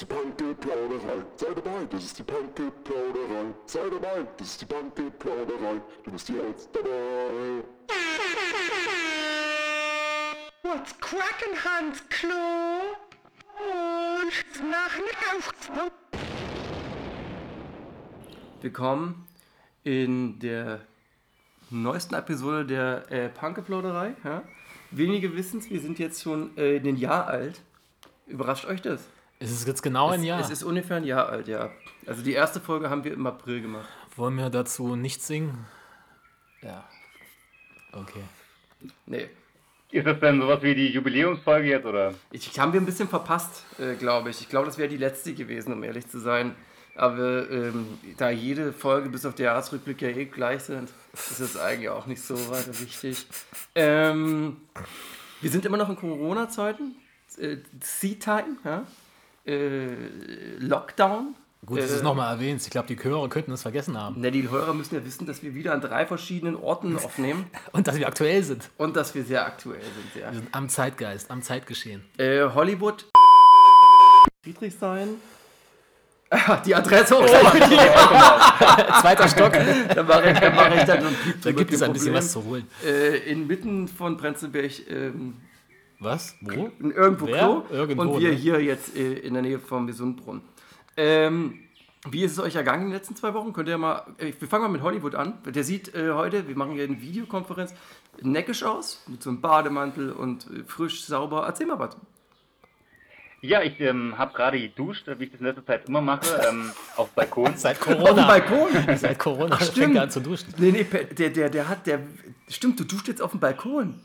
ist die Punky-Plauderei. Sei dabei, das ist die Punky-Plauderei. Sei dabei, das ist die Punky-Plauderei. Du bist jetzt dabei. What's cracking, Hans Klo? Und nach Aufbau. Willkommen in der neuesten Episode der äh, Punkeplauderei. Ja? Wenige wissen es, wir sind jetzt schon äh, ein Jahr alt. Überrascht euch das? Es ist jetzt genau ein es, Jahr. Es ist ungefähr ein Jahr alt, ja. Also die erste Folge haben wir im April gemacht. Wollen wir dazu nicht singen? Ja. Okay. Nee. Ist das denn sowas wie die Jubiläumsfolge jetzt, oder? Ich, haben wir ein bisschen verpasst, äh, glaube ich. Ich glaube, das wäre die letzte gewesen, um ehrlich zu sein. Aber ähm, da jede Folge bis auf der Jahresrückblick ja eh gleich sind, ist es eigentlich auch nicht so weiter wichtig. Ähm, wir sind immer noch in Corona-Zeiten. Äh, Sea-Time, ja? Äh, Lockdown. Gut, dass du es Äh, nochmal erwähnst. Ich glaube, die Hörer könnten es vergessen haben. Na, die Hörer müssen ja wissen, dass wir wieder an drei verschiedenen Orten aufnehmen Und dass wir aktuell sind. und dass wir sehr aktuell sind. Ja. Wir sind am Zeitgeist, am Zeitgeschehen. Äh, Hollywood, Friedrichshain. Die Adresse Oh, auch gleich. Zweiter Stock. Da mache ich, da mache ich dann so ein Piep Da gibt es ein bisschen was zu holen. Äh, inmitten von Prenzlberg ähm, Was? Wo? irgendwo Wer? Klo Irgendwo, und wir ne? hier jetzt äh, in der Nähe vom Gesundbrunnen. Ähm, wie ist es euch ergangen in den letzten zwei Wochen? Könnt ihr mal, äh, wir fangen mal mit Hollywood an. Der sieht äh, heute, wir machen hier eine Videokonferenz, neckisch aus, mit so einem Bademantel und äh, frisch, sauber. Erzähl mal was. Ja, ich ähm, habe gerade geduscht, wie ich das in letzter Zeit immer mache, ähm, auf dem Balkon. Seit Auf dem Corona. Balkon? Seit Corona Ach, fängt stimmt. er an zu duschen. Nee, nee, der, der, der hat, der, stimmt, du duscht jetzt auf dem Balkon.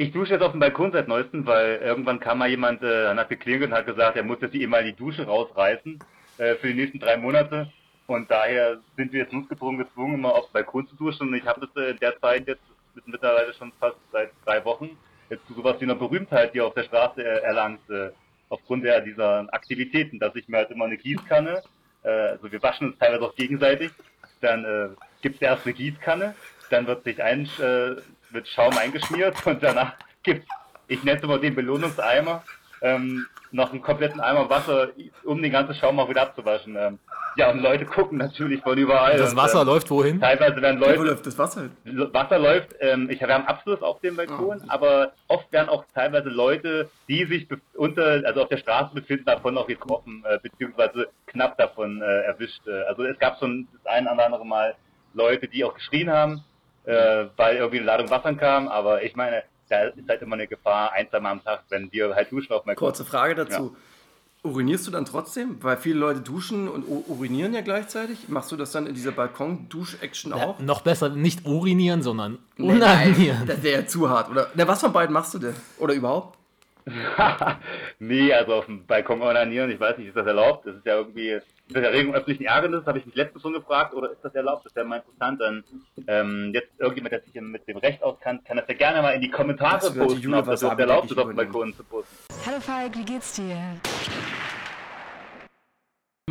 Ich dusche jetzt auf dem Balkon seit neuestem, weil irgendwann kam mal jemand, äh, hat geklingelt und hat gesagt, er muss jetzt mal die Dusche rausreißen äh, für die nächsten drei Monate. Und daher sind wir jetzt notgedrungen gezwungen, immer auf dem Balkon zu duschen. Und ich habe das äh, derzeit jetzt mit- mittlerweile schon fast seit drei Wochen jetzt sowas wie einer Berühmtheit hier auf der Straße äh, erlangt, äh, aufgrund der, dieser Aktivitäten, dass ich mir halt immer eine Gießkanne, äh, also wir waschen uns teilweise auch gegenseitig, dann äh, gibt's erst eine Gießkanne, dann wird sich ein, äh, wird Schaum eingeschmiert und danach gibt's, ich nenne es immer den Belohnungseimer, ähm, noch einen kompletten Eimer Wasser, um den ganzen Schaum auch wieder abzuwaschen. Ähm, ja, und Leute gucken natürlich von überall. Das und, Wasser ähm, läuft wohin? Teilweise werden Wo Leute, läuft das Wasser? Wasser läuft, ähm, ich habe einen Abfluss auf dem Balkon, aber oft werden auch teilweise Leute, die sich bef- unter, also auf der Straße befinden, davon auch getroffen, äh, beziehungsweise knapp davon äh, erwischt. Äh, Also es gab schon das ein oder andere Mal Leute, die auch geschrien haben, äh, weil irgendwie eine Ladung Wasser kam, aber ich meine, da ist halt immer eine Gefahr, ein, zwei Mal am Tag, wenn wir halt duschen auf Balkon. Kurze Frage dazu. Urinierst du dann trotzdem? Weil viele Leute duschen und urinieren ja gleichzeitig. Machst du das dann in dieser Balkon-Dusch-Action Ja, auch? noch besser nicht urinieren, sondern Nee, nein, unanieren. Das wäre ja zu hart. Oder na, was von beiden machst du denn? Oder überhaupt? nee, also auf dem Balkon onanieren, ich weiß nicht, ist das erlaubt? Das ist ja irgendwie, ist das Erregung öffentlichen Ärgernisses, habe ich mich letztens schon gefragt, oder ist das erlaubt? Das wäre mal interessant. Dann ähm, jetzt irgendjemand, der sich mit dem Recht auskennt, kann das ja gerne mal in die Kommentare Das posten, Julia ob das überhaupt erlaubt ist, auf dem. Balkon zu posten. Hallo Falk, wie geht's dir?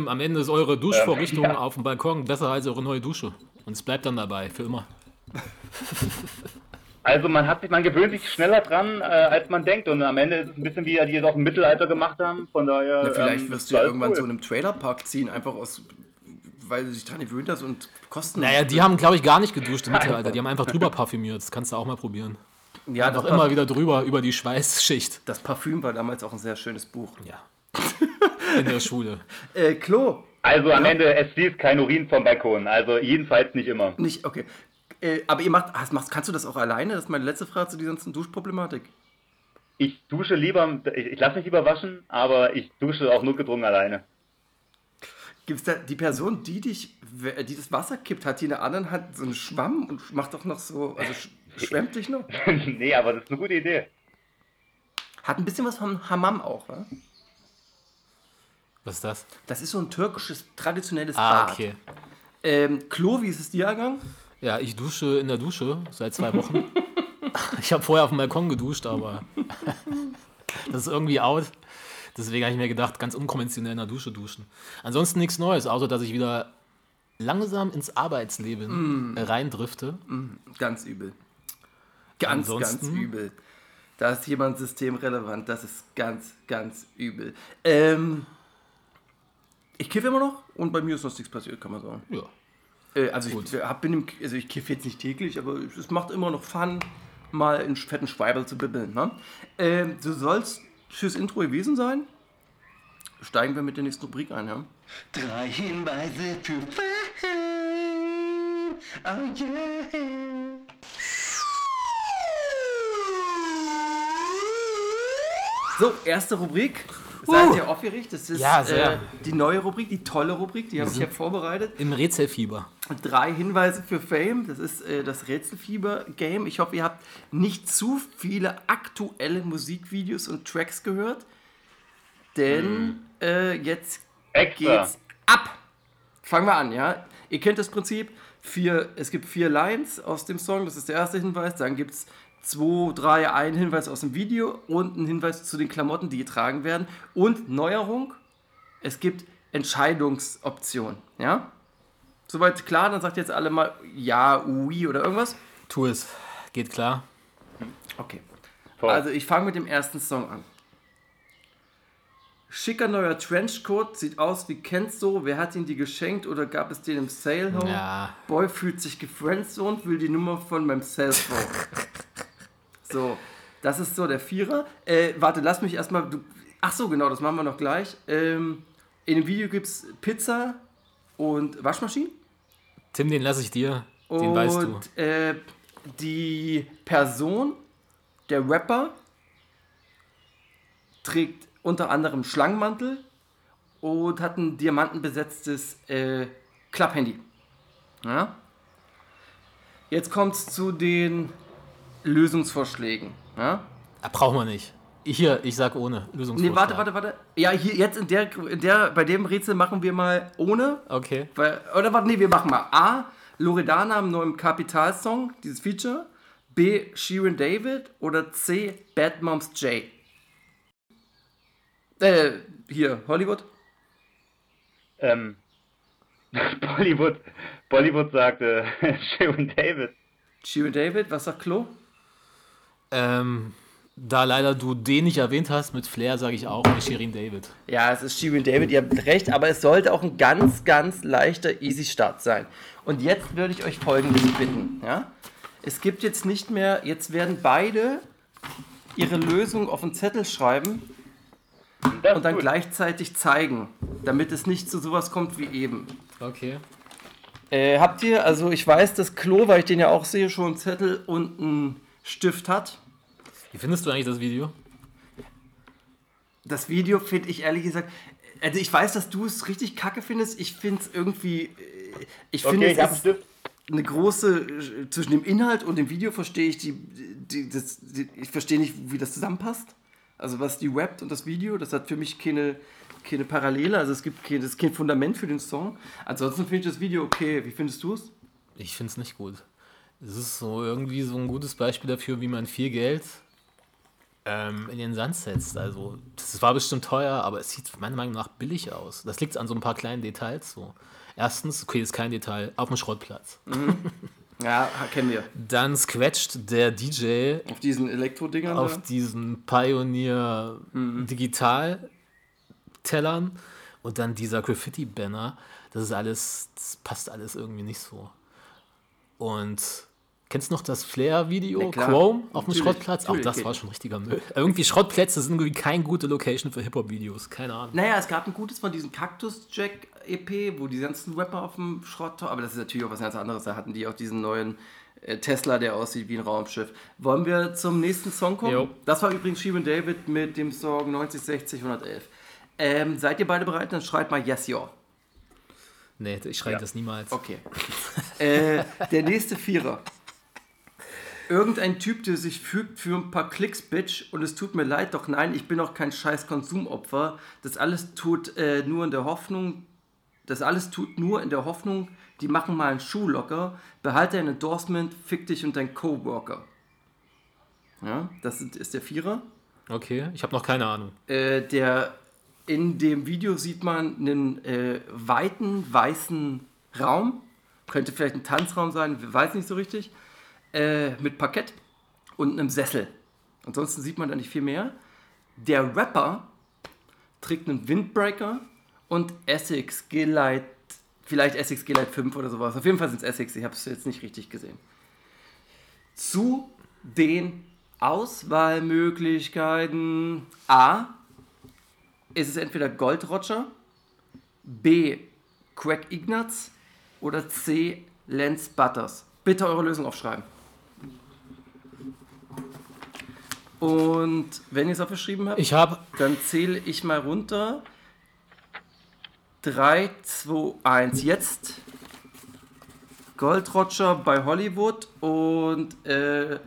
Am Ende ist eure Duschvorrichtung Ähm, ja. auf dem Balkon besser als eure neue Dusche. Und es bleibt dann dabei, für immer. Also man hat sich, man gewöhnt sich schneller dran, äh, als man denkt und am Ende ist es ein bisschen wie die es auch im Mittelalter gemacht haben, von daher... Na, vielleicht ähm, wirst du ja irgendwann cool. zu einem Trailerpark ziehen, einfach aus, weil du dich dran gewöhnt hast und kosten. Naja, die haben, glaube ich, gar nicht geduscht im Mittelalter. Die haben einfach drüber parfümiert. Das kannst du auch mal probieren. ja, das, immer wieder drüber, über die Schweißschicht. das Parfüm war damals auch ein sehr schönes Buch. Ja. In der Schule. Äh, Klo. Also am Ende, es fließt kein Urin vom Balkon, also jedenfalls nicht immer. Nicht, okay. Äh, aber ihr macht, hast, machst, kannst du das auch alleine? Das ist meine letzte Frage zu dieser ganzen Duschproblematik. Ich dusche lieber, ich, ich lasse mich lieber waschen, aber ich dusche auch notgedrungen alleine. Gibt es da die Person, die dich, die das Wasser kippt, hat die in der anderen Hand so einen Schwamm und macht doch noch so, also sch schwemmt dich noch? nee, aber das ist eine gute Idee. Hat ein bisschen was vom Hammam auch, wa? Was ist das? Das ist so ein türkisches, traditionelles Ah, Bad. okay. Ähm, Klo, wie ist es dir ergangen? Ja, ich dusche in der Dusche seit zwei Wochen. ich habe vorher auf dem Balkon geduscht, aber das ist irgendwie out. Deswegen habe ich mir gedacht, ganz unkonventionell in der Dusche duschen. Ansonsten nichts Neues, außer dass ich wieder langsam ins Arbeitsleben Mm. reindrifte. Ganz übel. Ganz, Ansonsten? ganz übel. Da ist jemand systemrelevant, das ist ganz, ganz übel. Ähm, Ich kiffe immer noch und bei mir ist sonst nichts passiert, kann man sagen. Ja. Äh, also Gut. ich, hab, bin im, also ich kiffe jetzt nicht täglich, aber es macht immer noch Fun, mal in fetten Schweiberl zu bibbeln. Ne? Ähm, so soll es fürs Intro gewesen sein. Steigen wir mit der nächsten Rubrik ein, ja? Drei Hinweise für Fame. Oh yeah. So, erste Rubrik. Seid ihr aufgeregt? Das ist Ja, sehr. Äh, die neue Rubrik, die tolle Rubrik, die habe ich ja vorbereitet. Im Rätselfieber. Drei Hinweise für Fame. Das ist äh, das Rätselfieber-Game. Ich hoffe, ihr habt nicht zu viele aktuelle Musikvideos und Tracks gehört. Denn äh, jetzt Extra. geht's ab. Fangen wir an, ja. Ihr kennt das Prinzip. Vier, es gibt vier Lines aus dem Song, das ist der erste Hinweis. Dann gibt es zwei, drei, ein Hinweis aus dem Video und ein Hinweis zu den Klamotten, die getragen werden. Und Neuerung, es gibt Entscheidungsoptionen, ja. Soweit klar, dann sagt jetzt alle mal ja, oui oder irgendwas. Tu es. Geht klar. Okay. Toll. Also ich fange mit dem ersten Song an. Schicker neuer Trenchcoat, sieht aus wie Kenzo. Wer hat ihn dir geschenkt oder gab es den im Sale Home? Ja. Boy fühlt sich gefriendzoned, will die Nummer von meinem Cellphone. so, das ist so der Vierer. Äh, warte, lass mich erstmal. Du, ach so, genau, das machen wir noch gleich. Ähm, in dem Video gibt es Pizza und Waschmaschinen. Tim, den lasse ich dir. Den weißt du. Und äh, die Person, der Rapper, trägt unter anderem Schlangenmantel und hat ein diamantenbesetztes äh, Klapphandy. Ja? Jetzt kommt es zu den Lösungsvorschlägen. Ja? Brauchen wir nicht. Hier, ich sag ohne. Nee, Lösungsvorschlag. warte, warte, warte. Ja, hier jetzt in der, in der, bei dem Rätsel machen wir mal ohne. Okay. Weil, oder warte, nee, wir machen mal A. Loredana im neuen Kapital-Song, dieses Feature. B. Sheeran David. Oder C. Bad Moms J. Äh, hier, Hollywood. Ähm, Bollywood, Bollywood sagte Sharon David. Sheeran David, was sagt Klo? Ähm, da leider du den nicht erwähnt hast, mit Flair sage ich auch Shirin David. Ja, es ist Sheeran David, ihr habt recht, aber es sollte auch ein ganz, ganz leichter Easy-Start sein. Und jetzt würde ich euch folgendes bitten, ja? Es gibt jetzt nicht mehr, jetzt werden beide ihre Lösung auf einen Zettel schreiben Das und dann gut. gleichzeitig zeigen, damit es nicht zu sowas kommt wie eben. Okay. Äh, habt ihr, also ich weiß, dass Klo, weil ich den ja auch sehe, schon einen Zettel und einen Stift hat. Wie findest du eigentlich das Video? Das Video finde ich ehrlich gesagt, also ich weiß, dass du es richtig kacke findest. Ich finde es irgendwie, äh, ich finde Okay, ich es ist eine große, äh, zwischen dem Inhalt und dem Video verstehe ich die, die, das, die ich verstehe nicht, wie das zusammenpasst. Also was die rappt und das Video, das hat für mich keine, keine Parallele, also es gibt kein, das ist kein Fundament für den Song. Ansonsten finde ich das Video okay. Wie findest du es? Ich finde es nicht gut. Es ist so irgendwie so ein gutes Beispiel dafür, wie man viel Geld ähm, in den Sand setzt. Also, das war bestimmt teuer, aber es sieht meiner Meinung nach billig aus. Das liegt an so ein paar kleinen Details. So. Erstens, okay, ist kein Detail, auf dem Schrottplatz. Ja, kennen wir. Dann scratcht der DJ Auf diesen Elektrodingern. auf da. diesen Pioneer Mhm. Digital Tellern und dann dieser Graffiti Banner. Das ist alles, das passt alles irgendwie nicht so. Und kennst du noch das Flair Video Na klar. Chrome auf dem Schrottplatz? Auch das war schon richtiger Müll. Irgendwie Schrottplätze sind irgendwie keine gute Location für Hip-Hop Videos, keine Ahnung. Naja, es gab ein gutes von diesem Cactus Jack EP, wo die ganzen Rapper auf dem Schrott, aber das ist natürlich auch was ganz anderes. Da hatten die auch diesen neuen äh, Tesla, der aussieht wie ein Raumschiff. Wollen wir zum nächsten Song kommen? Jo. Das war übrigens Sheeran David mit dem Song 90, 60, 111. Ähm, seid ihr beide bereit? Dann schreibt mal Yes, Your. Nee, ich schreibe das niemals. Okay. äh, der nächste Vierer. Irgendein Typ, der sich fügt für ein paar Klicks, Bitch, und es tut mir leid, doch nein, ich bin auch kein scheiß Konsumopfer. Das alles tut äh, nur in der Hoffnung, das alles tut nur in der Hoffnung, die machen mal einen Schuh locker, behalte ein Endorsement, fick dich und dein Coworker. Ja, das ist, ist der Vierer. Okay, ich habe noch keine Ahnung. Äh, der in dem Video sieht man einen äh, weiten weißen Raum, könnte vielleicht ein Tanzraum sein, weiß nicht so richtig, äh, mit Parkett und einem Sessel. Ansonsten sieht man da nicht viel mehr. Der Rapper trägt einen Windbreaker und Essex G-Lite, vielleicht Essex G-Lite 5 oder sowas. Auf jeden Fall sind es Essex, ich habe es jetzt nicht richtig gesehen. Zu den Auswahlmöglichkeiten A ist es entweder Gold Roger, B Craig Ignatz oder C Lance Butters. Bitte eure Lösung aufschreiben. Und wenn ihr es aufgeschrieben habt, Ich habe dann zähle ich mal runter. 3, 2, 1. Jetzt Gold Roger bei Hollywood und äh,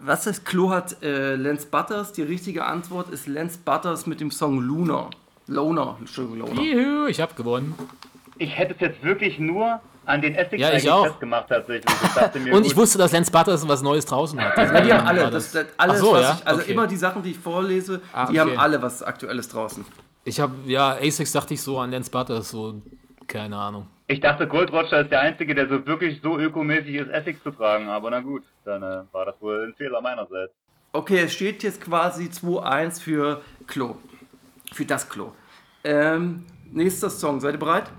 was ist Klo hat äh, Lance Butters. Die richtige Antwort ist Lance Butters mit dem Song Luna. Loner, Entschuldigung, Loner. Juhu, ich habe gewonnen. Ich hätte es jetzt wirklich nur an den Essex Ja, ich eigentlich auch. festgemacht tatsächlich. Ich Und ich wusste, dass Lance Butters was Neues draußen hat. Ja, die haben alle, das, das- alles, so, was ja? ich, also Okay. immer die Sachen, die ich vorlese, Ah, die okay. haben alle was Aktuelles draußen. Ich habe, ja, Asics dachte ich so an Lance Butters, so, keine Ahnung. ich dachte, Gold Roger ist der Einzige, der so wirklich so ökomäßig ist, Essex zu tragen. Aber na gut, dann äh, war das wohl ein Fehler meinerseits. Okay, es steht jetzt quasi 2-1 für Klo. Für das Klo. Ähm, nächster Song, seid ihr bereit?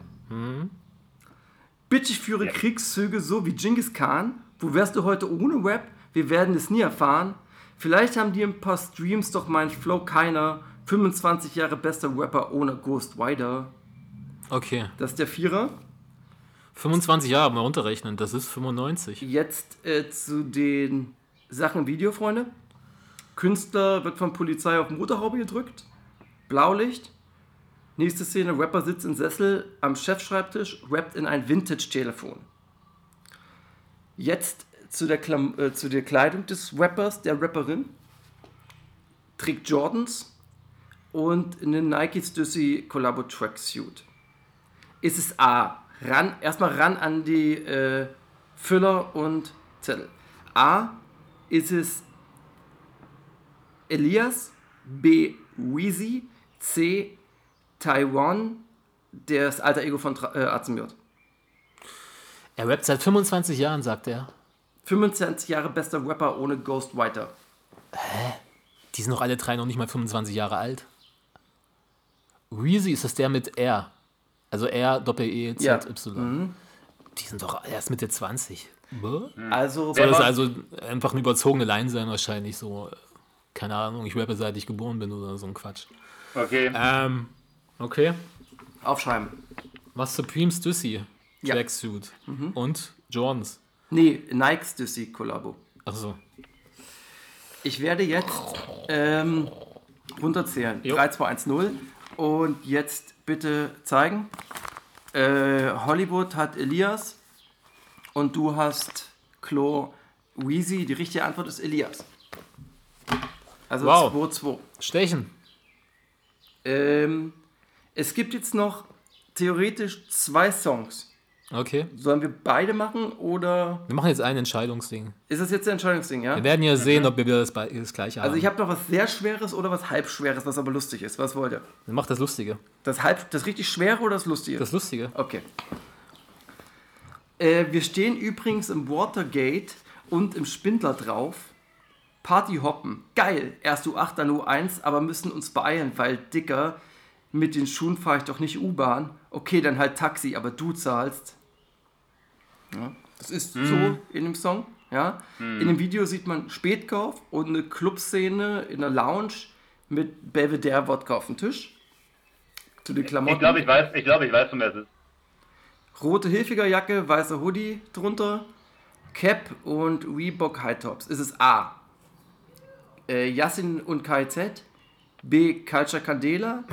Bitte ich führe Kriegszüge so wie Genghis Khan. Wo wärst du heute ohne Rap? Wir werden es nie erfahren. Vielleicht haben die ein paar Streams, doch mein Flow keiner. 25 Jahre bester Rapper ohne Ghost Rider. Okay. Das ist der Vierer. 25 Jahre mal runterrechnen, das ist 95. Jetzt äh, zu den Sachen Video, Freunde. Künstler wird von Polizei auf Motorhaube gedrückt. Blaulicht. Nächste Szene, Rapper sitzt im Sessel am Chefschreibtisch, rappt in ein Vintage-Telefon. Jetzt zu der, Klam äh, zu der Kleidung des Rappers, der Rapperin. Trägt Jordans und eine Nike Stussy Collabo Tracksuit. Ist es A, ran, erstmal ran an die äh, Füller und Zettel. A, ist es Elias, B, Weezy, C, Taiwan, das alter Ego von äh, Azemiot. Er rappt seit 25 Jahren, sagt er. 25 Jahre bester Rapper ohne Ghostwriter. Die sind doch alle drei noch nicht mal 25 Jahre alt. Reezy ist das der mit R. Also R, Doppel-E, Z, Ja. Y. Die sind doch erst Mitte 20. Bäh? Also, Soll das also einfach eine überzogene Line sein, wahrscheinlich so. äh, Keine Ahnung, ich rappe seit ich geboren bin oder so ein Quatsch. Okay. Ähm, okay. aufschreiben. Was Supreme Stussy? Ja. Tracksuit. Und Jordans. Nee, Nike Stussy Collabo. Achso. Ich werde jetzt ähm, runterzählen. Jo. 3, 2, 1, 0. Und jetzt bitte zeigen. Äh, Hollywood hat Elias und du hast Klo Weezy. Die richtige Antwort ist Elias. Also Wow. 2, 2. Stechen. Ähm, es gibt jetzt noch theoretisch zwei Songs. Okay. Sollen wir beide machen oder Wir machen jetzt ein Entscheidungsding. ist das jetzt ein Entscheidungsding, ja? Wir werden ja sehen, ob wir wieder das, das gleiche haben. Also ich habe noch was sehr Schweres oder was halbschweres, was aber lustig ist. Was wollt ihr? Dann mach das Lustige. Das halb, das richtig schwere oder das lustige? Das Lustige. Okay. Äh, wir stehen übrigens im Watergate und im Spindler drauf. Party hoppen. Geil. Erst U8, dann U1, aber müssen uns beeilen, weil Dicker, mit den Schuhen fahre ich doch nicht U-Bahn. Okay, dann halt Taxi, aber du zahlst. Ja, das ist so in dem Song. Ja. In dem Video sieht man Spätkauf und eine Clubszene in der Lounge mit Belvedere Wodka auf dem Tisch. Zu den Klamotten. Ich glaube, ich weiß, ich glaube, ich weiß, von wer es ist. Rote Hilfigerjacke, weißer Hoodie drunter, Cap und Reebok High Tops. Ist es A. Äh, Yassin und KZ, B. Culture Candela,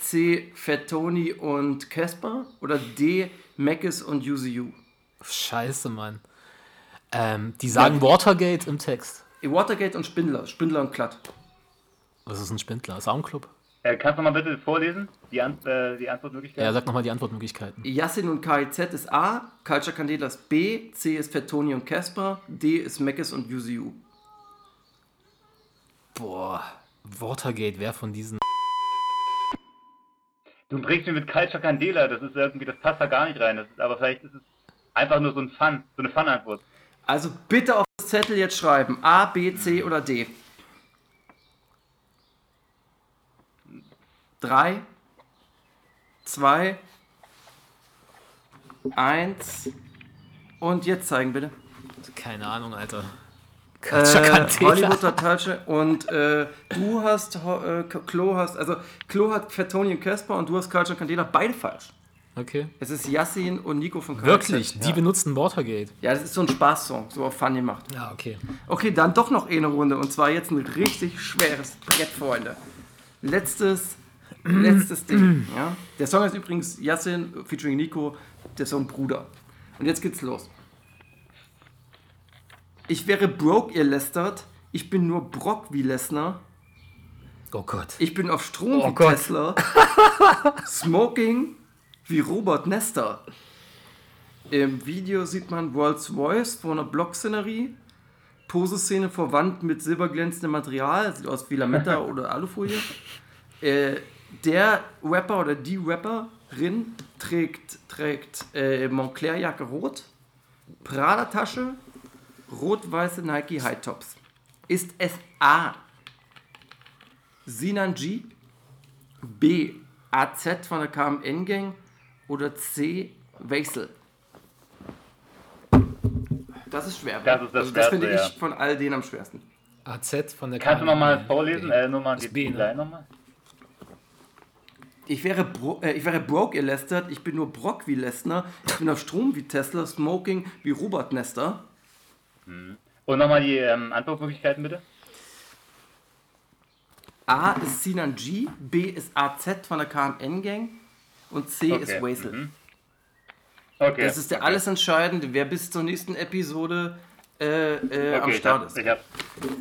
C. Fettoni und Casper oder D. Mackes und UZU. Scheiße, Mann. Ähm, die sagen Watergate im Text. Watergate und Spindler, Spindler und Klatt. Was ist ein Spindler? Soundclub? Äh, kannst du mal bitte vorlesen? Die, An äh, die Antwortmöglichkeit? Ja, sag nochmal die Antwortmöglichkeiten. Yassin und KZ ist A, Culture Candela ist B, C ist Fettoni und Casper, D ist Mackes und UZU. Boah, Watergate, wer von diesen. Du bringst mir mit Culture Candela, das ist irgendwie, das passt da gar nicht rein. Das ist, aber vielleicht ist es einfach nur so ein Fun, so eine Fun-Antwort. Also bitte auf das Zettel jetzt schreiben. A, B, C oder D. Drei, 2, 1 und jetzt zeigen bitte. Keine Ahnung, Alter. Äh, Cantela. Hollywooder Tasche und äh, du hast, äh, Klo hast, also Klo hat Fettoni und Casper und du hast Culture Candela, beide falsch. Okay. Es ist Yassin und Nico von KZ. Wirklich, die ja. benutzen Watergate. ja, das ist so ein Spaßsong, so auf Fun gemacht. Ja, okay. Okay, dann doch noch eine Runde und zwar jetzt ein richtig schweres Brett, Freunde. Letztes, letztes Ding. Ja? Der Song ist übrigens Yassin featuring Nico, der Song Bruder. Und jetzt geht's los. Ich wäre broke, ihr lästert. Ich bin nur Brock wie Lesnar. Oh Gott. Ich bin auf Strom Oh wie Gott. Tesla. Smoking wie Robert Nester. Im Video sieht man World's Voice vor einer Blockszenerie. Poseszene vor Wand mit silberglänzendem Material. Sieht aus wie Lametta oder Alufolie. Äh, der Rapper oder die Rapperin trägt, trägt äh, Montclair-Jacke rot, Prada-Tasche, rot-weiße Nike High Tops. Ist es A. Sinan G, B. AZ von der KMN Gang oder C. Wesel? Das ist schwer. Das ist das also das finde Schwerste, ich ja. von all denen am schwersten. AZ von der Kannst du KMN. nochmal vorlesen? Äh, Nummer Das geht B, die ne? nochmal. Ich wäre, bro äh, ich wäre broke, ihr lästert. Ich bin nur Brock wie Lesnar. Ich bin auf Strom wie Tesla. Smoking wie Robert Nester. Und nochmal die ähm, Antwortmöglichkeiten bitte. A ist Sinan G, B ist AZ von der KMN Gang und C Okay, ist Wesel. mhm. Okay. Das ist der okay. alles Entscheidende, wer bis zur nächsten Episode äh, äh, am Okay, ich Start hab, ist. ich hab,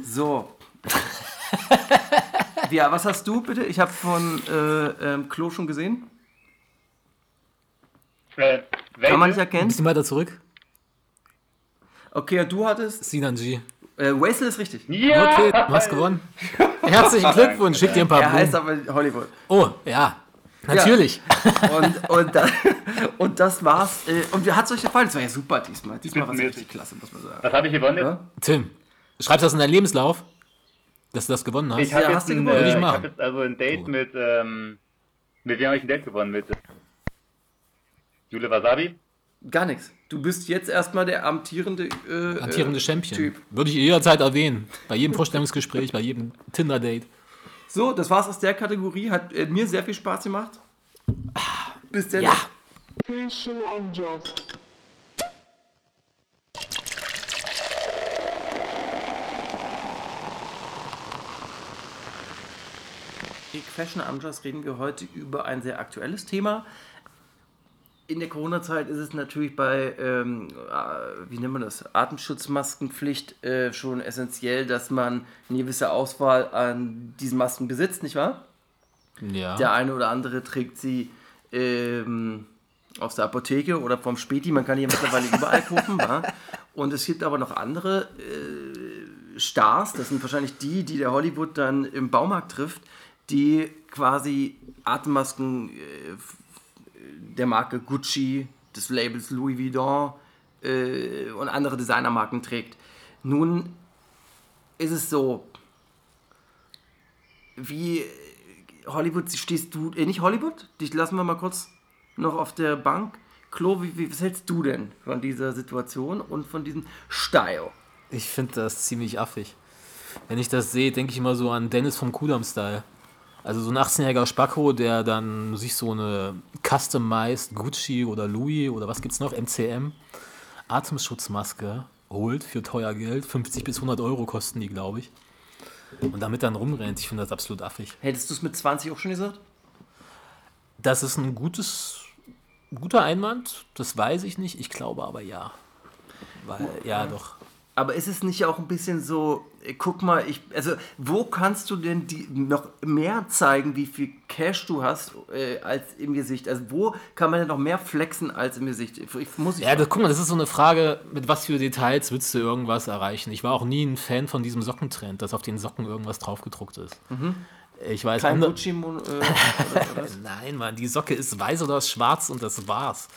So. ja, was hast du bitte? Ich habe von äh, ähm, Klo schon gesehen. äh, Kann man nicht welche? Ein erkennen. bisschen weiter zurück. Okay, du hattest. Sinan G. Äh, Wesel ist richtig. Ja! Okay, du hast gewonnen. Herzlichen Glückwunsch. Schick dir ein paar Er heißt Blumen. aber Hollywood. Oh, ja. Natürlich. Und, und, da, und das war's. Äh, und wie hat's euch gefallen? Das war ja super diesmal. Diesmal war es richtig klasse, muss man sagen. Was habe ich gewonnen? jetzt? Ja? Tim, schreibst du das in deinen Lebenslauf? Dass du das gewonnen hast? Ich habe Ja, jetzt, hast du ein, gewonnen? äh, Würde ich ich machen. hab jetzt also ein Date Oh. mit, ähm, mit wem habe ich ein Date gewonnen? Mit Jule Wasabi? Gar nichts. Du bist jetzt erstmal der amtierende, äh, Amtierende äh, Champion. Typ. Würde ich jederzeit erwähnen. Bei jedem Vorstellungsgespräch, bei jedem Tinder-Date. So, das war's aus der Kategorie. Hat äh, mir sehr viel Spaß gemacht. Bis dann. Ja. Big Fashion Amjas reden wir heute über ein sehr aktuelles Thema. In der Corona-Zeit ist es natürlich bei, ähm, äh, wie nennt man das, Atemschutzmaskenpflicht äh, schon essentiell, dass man eine gewisse Auswahl an diesen Masken besitzt, nicht wahr? Ja. Der eine oder andere trägt sie ähm, aus der Apotheke oder vom Späti. Man kann die mittlerweile überall kaufen. wa? Und es gibt aber noch andere äh, Stars, das sind wahrscheinlich die, die der Hollywood dann im Baumarkt trifft, die quasi Atemmasken äh, der Marke Gucci, des Labels Louis Vuitton äh, und andere Designermarken trägt. Nun ist es so, wie Hollywood stehst du, äh, nicht Hollywood, dich lassen wir mal kurz noch auf der Bank. Klo, wie, wie, was hältst du denn von dieser Situation und von diesem Style? Ich finde das ziemlich affig. Wenn ich das sehe, denke ich immer so an Dennis vom Kudam-Style. Also so ein 18-jähriger Spacko, der dann sich so eine customized Gucci oder Louis oder was gibt's noch, MCM, Atemschutzmaske holt für teuer Geld. 50 bis 100 Euro kosten die, glaube ich. Und damit dann rumrennt. Ich finde das absolut affig. Hättest du es mit 20 auch schon gesagt? Das ist ein gutes, guter Einwand, das weiß ich nicht. Ich glaube aber ja. Weil, ja, doch. Aber ist es nicht auch ein bisschen so, äh, guck mal, ich, also wo kannst du denn die noch mehr zeigen, wie viel Cash du hast, äh, als im Gesicht? Also wo kann man denn noch mehr flexen als im Gesicht? Ich, muss ich Ja, das, guck mal, das ist so eine Frage, mit was für Details willst du irgendwas erreichen? Ich war auch nie ein Fan von diesem Sockentrend, dass auf den Socken irgendwas draufgedruckt ist. Ich weiß kein andere- Gucci, äh? Nein, Mann, die Socke ist weiß oder schwarz und das war's.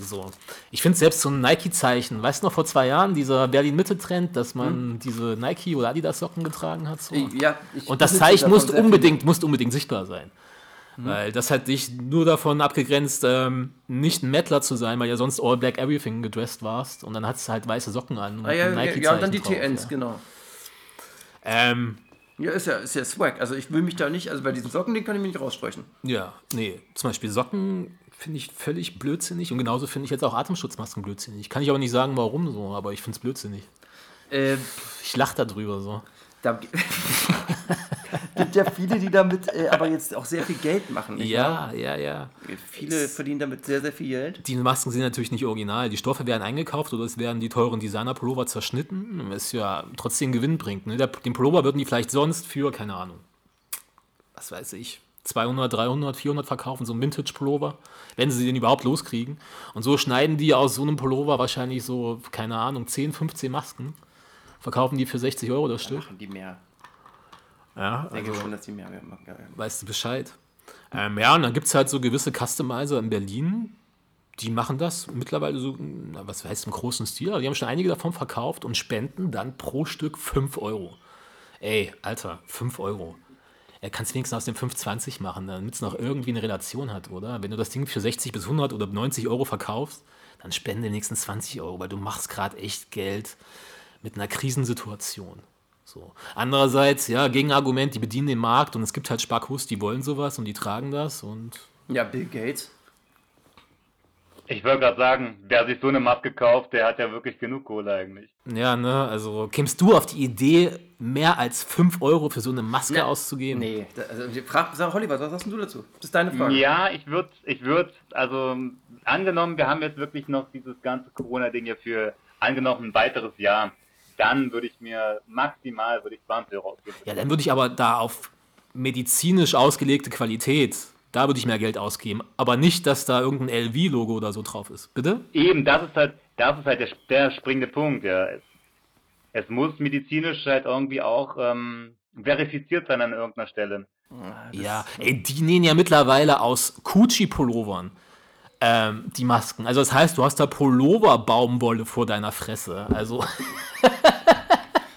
So. Ich finde selbst so ein Nike-Zeichen, weißt du noch vor zwei Jahren, dieser Berlin-Mitte-Trend, dass man diese Nike- oder Adidas-Socken getragen hat? So. Ja, ich Und das Zeichen muss unbedingt, muss unbedingt sichtbar sein. Weil das hat dich nur davon abgegrenzt, ähm, nicht ein Mettler zu sein, weil ja sonst All Black Everything gedressed warst. Und dann hattest du halt weiße Socken an. Und Ah, ja, ja, ja, und dann die drauf, TNs, ja. genau. Ähm, Ja, ist ja, ist ja Swag. Also ich will mich da nicht, also bei diesen Socken, den kann ich mir nicht raussprechen. ja, nee. Zum Beispiel Socken finde ich völlig blödsinnig. Und genauso finde ich jetzt auch Atemschutzmasken blödsinnig. Kann ich aber nicht sagen, warum so, aber ich finde es blödsinnig. Äh, Ich lache darüber so. da gibt ja viele, die damit äh, aber jetzt auch sehr viel Geld machen. Ja, ja, ja. wahr? Viele verdienen damit sehr, sehr viel Geld. Die Masken sind natürlich nicht original. Die Stoffe werden eingekauft oder es werden die teuren Designer-Pullover zerschnitten, was ja trotzdem Gewinn bringt. Ne? Der, den Pullover würden die vielleicht sonst für, keine Ahnung, was weiß ich, 200, 300, 400 verkaufen, so ein Vintage-Pullover, wenn sie den überhaupt loskriegen. Und so schneiden die aus so einem Pullover wahrscheinlich so, keine Ahnung, 10, 15 Masken, verkaufen die für 60 Euro das Stück. Machen die mehr. Ja, Ich denke also schon, dass die mehr machen. Weißt du Bescheid. Ähm, ja, und dann gibt es halt so gewisse Customizer in Berlin, die machen das mittlerweile so, na, was heißt im großen Stil, aber die haben schon einige davon verkauft und spenden dann pro Stück 5 Euro. Ey, Alter, 5 Euro. Er kann es wenigstens aus dem 5,20 machen, damit es noch irgendwie eine Relation hat, oder? Wenn du das Ding für 60 bis 100 oder 90 Euro verkaufst, dann spende wenigstens 20 Euro, weil du machst gerade echt Geld mit einer Krisensituation. So. Andererseits, ja, Gegenargument, die bedienen den Markt und es gibt halt Sparkus, die wollen sowas und die tragen das und ja, Bill Gates. Ich wollte gerade sagen, wer sich so eine Maske kauft, der hat ja wirklich genug Kohle eigentlich. ja, ne, also kämst du auf die Idee, mehr als 5 Euro für so eine Maske Ne, auszugeben? Nee, da, also, frag, sag, Holly, was sagst denn du dazu? Das ist deine Frage. Ja, ich würde, ich würde, also angenommen, wir haben jetzt wirklich noch dieses ganze Corona-Ding hier für angenommen ein weiteres Jahr, dann würde ich mir maximal würde ich 20 Euro ausgeben. Ja, dann würde ich aber da auf medizinisch ausgelegte Qualität, da würde ich mehr Geld ausgeben. Aber nicht, dass da irgendein LV-Logo oder so drauf ist. Bitte? Eben, das ist halt, das ist halt der, der springende Punkt, ja. Es, es muss medizinisch halt irgendwie auch ähm, verifiziert sein an irgendeiner Stelle. Ja, ey, die nähen ja mittlerweile aus Gucci-Pullovern ähm, die Masken. Also das heißt, du hast da Pullover-Baumwolle vor deiner Fresse. Also,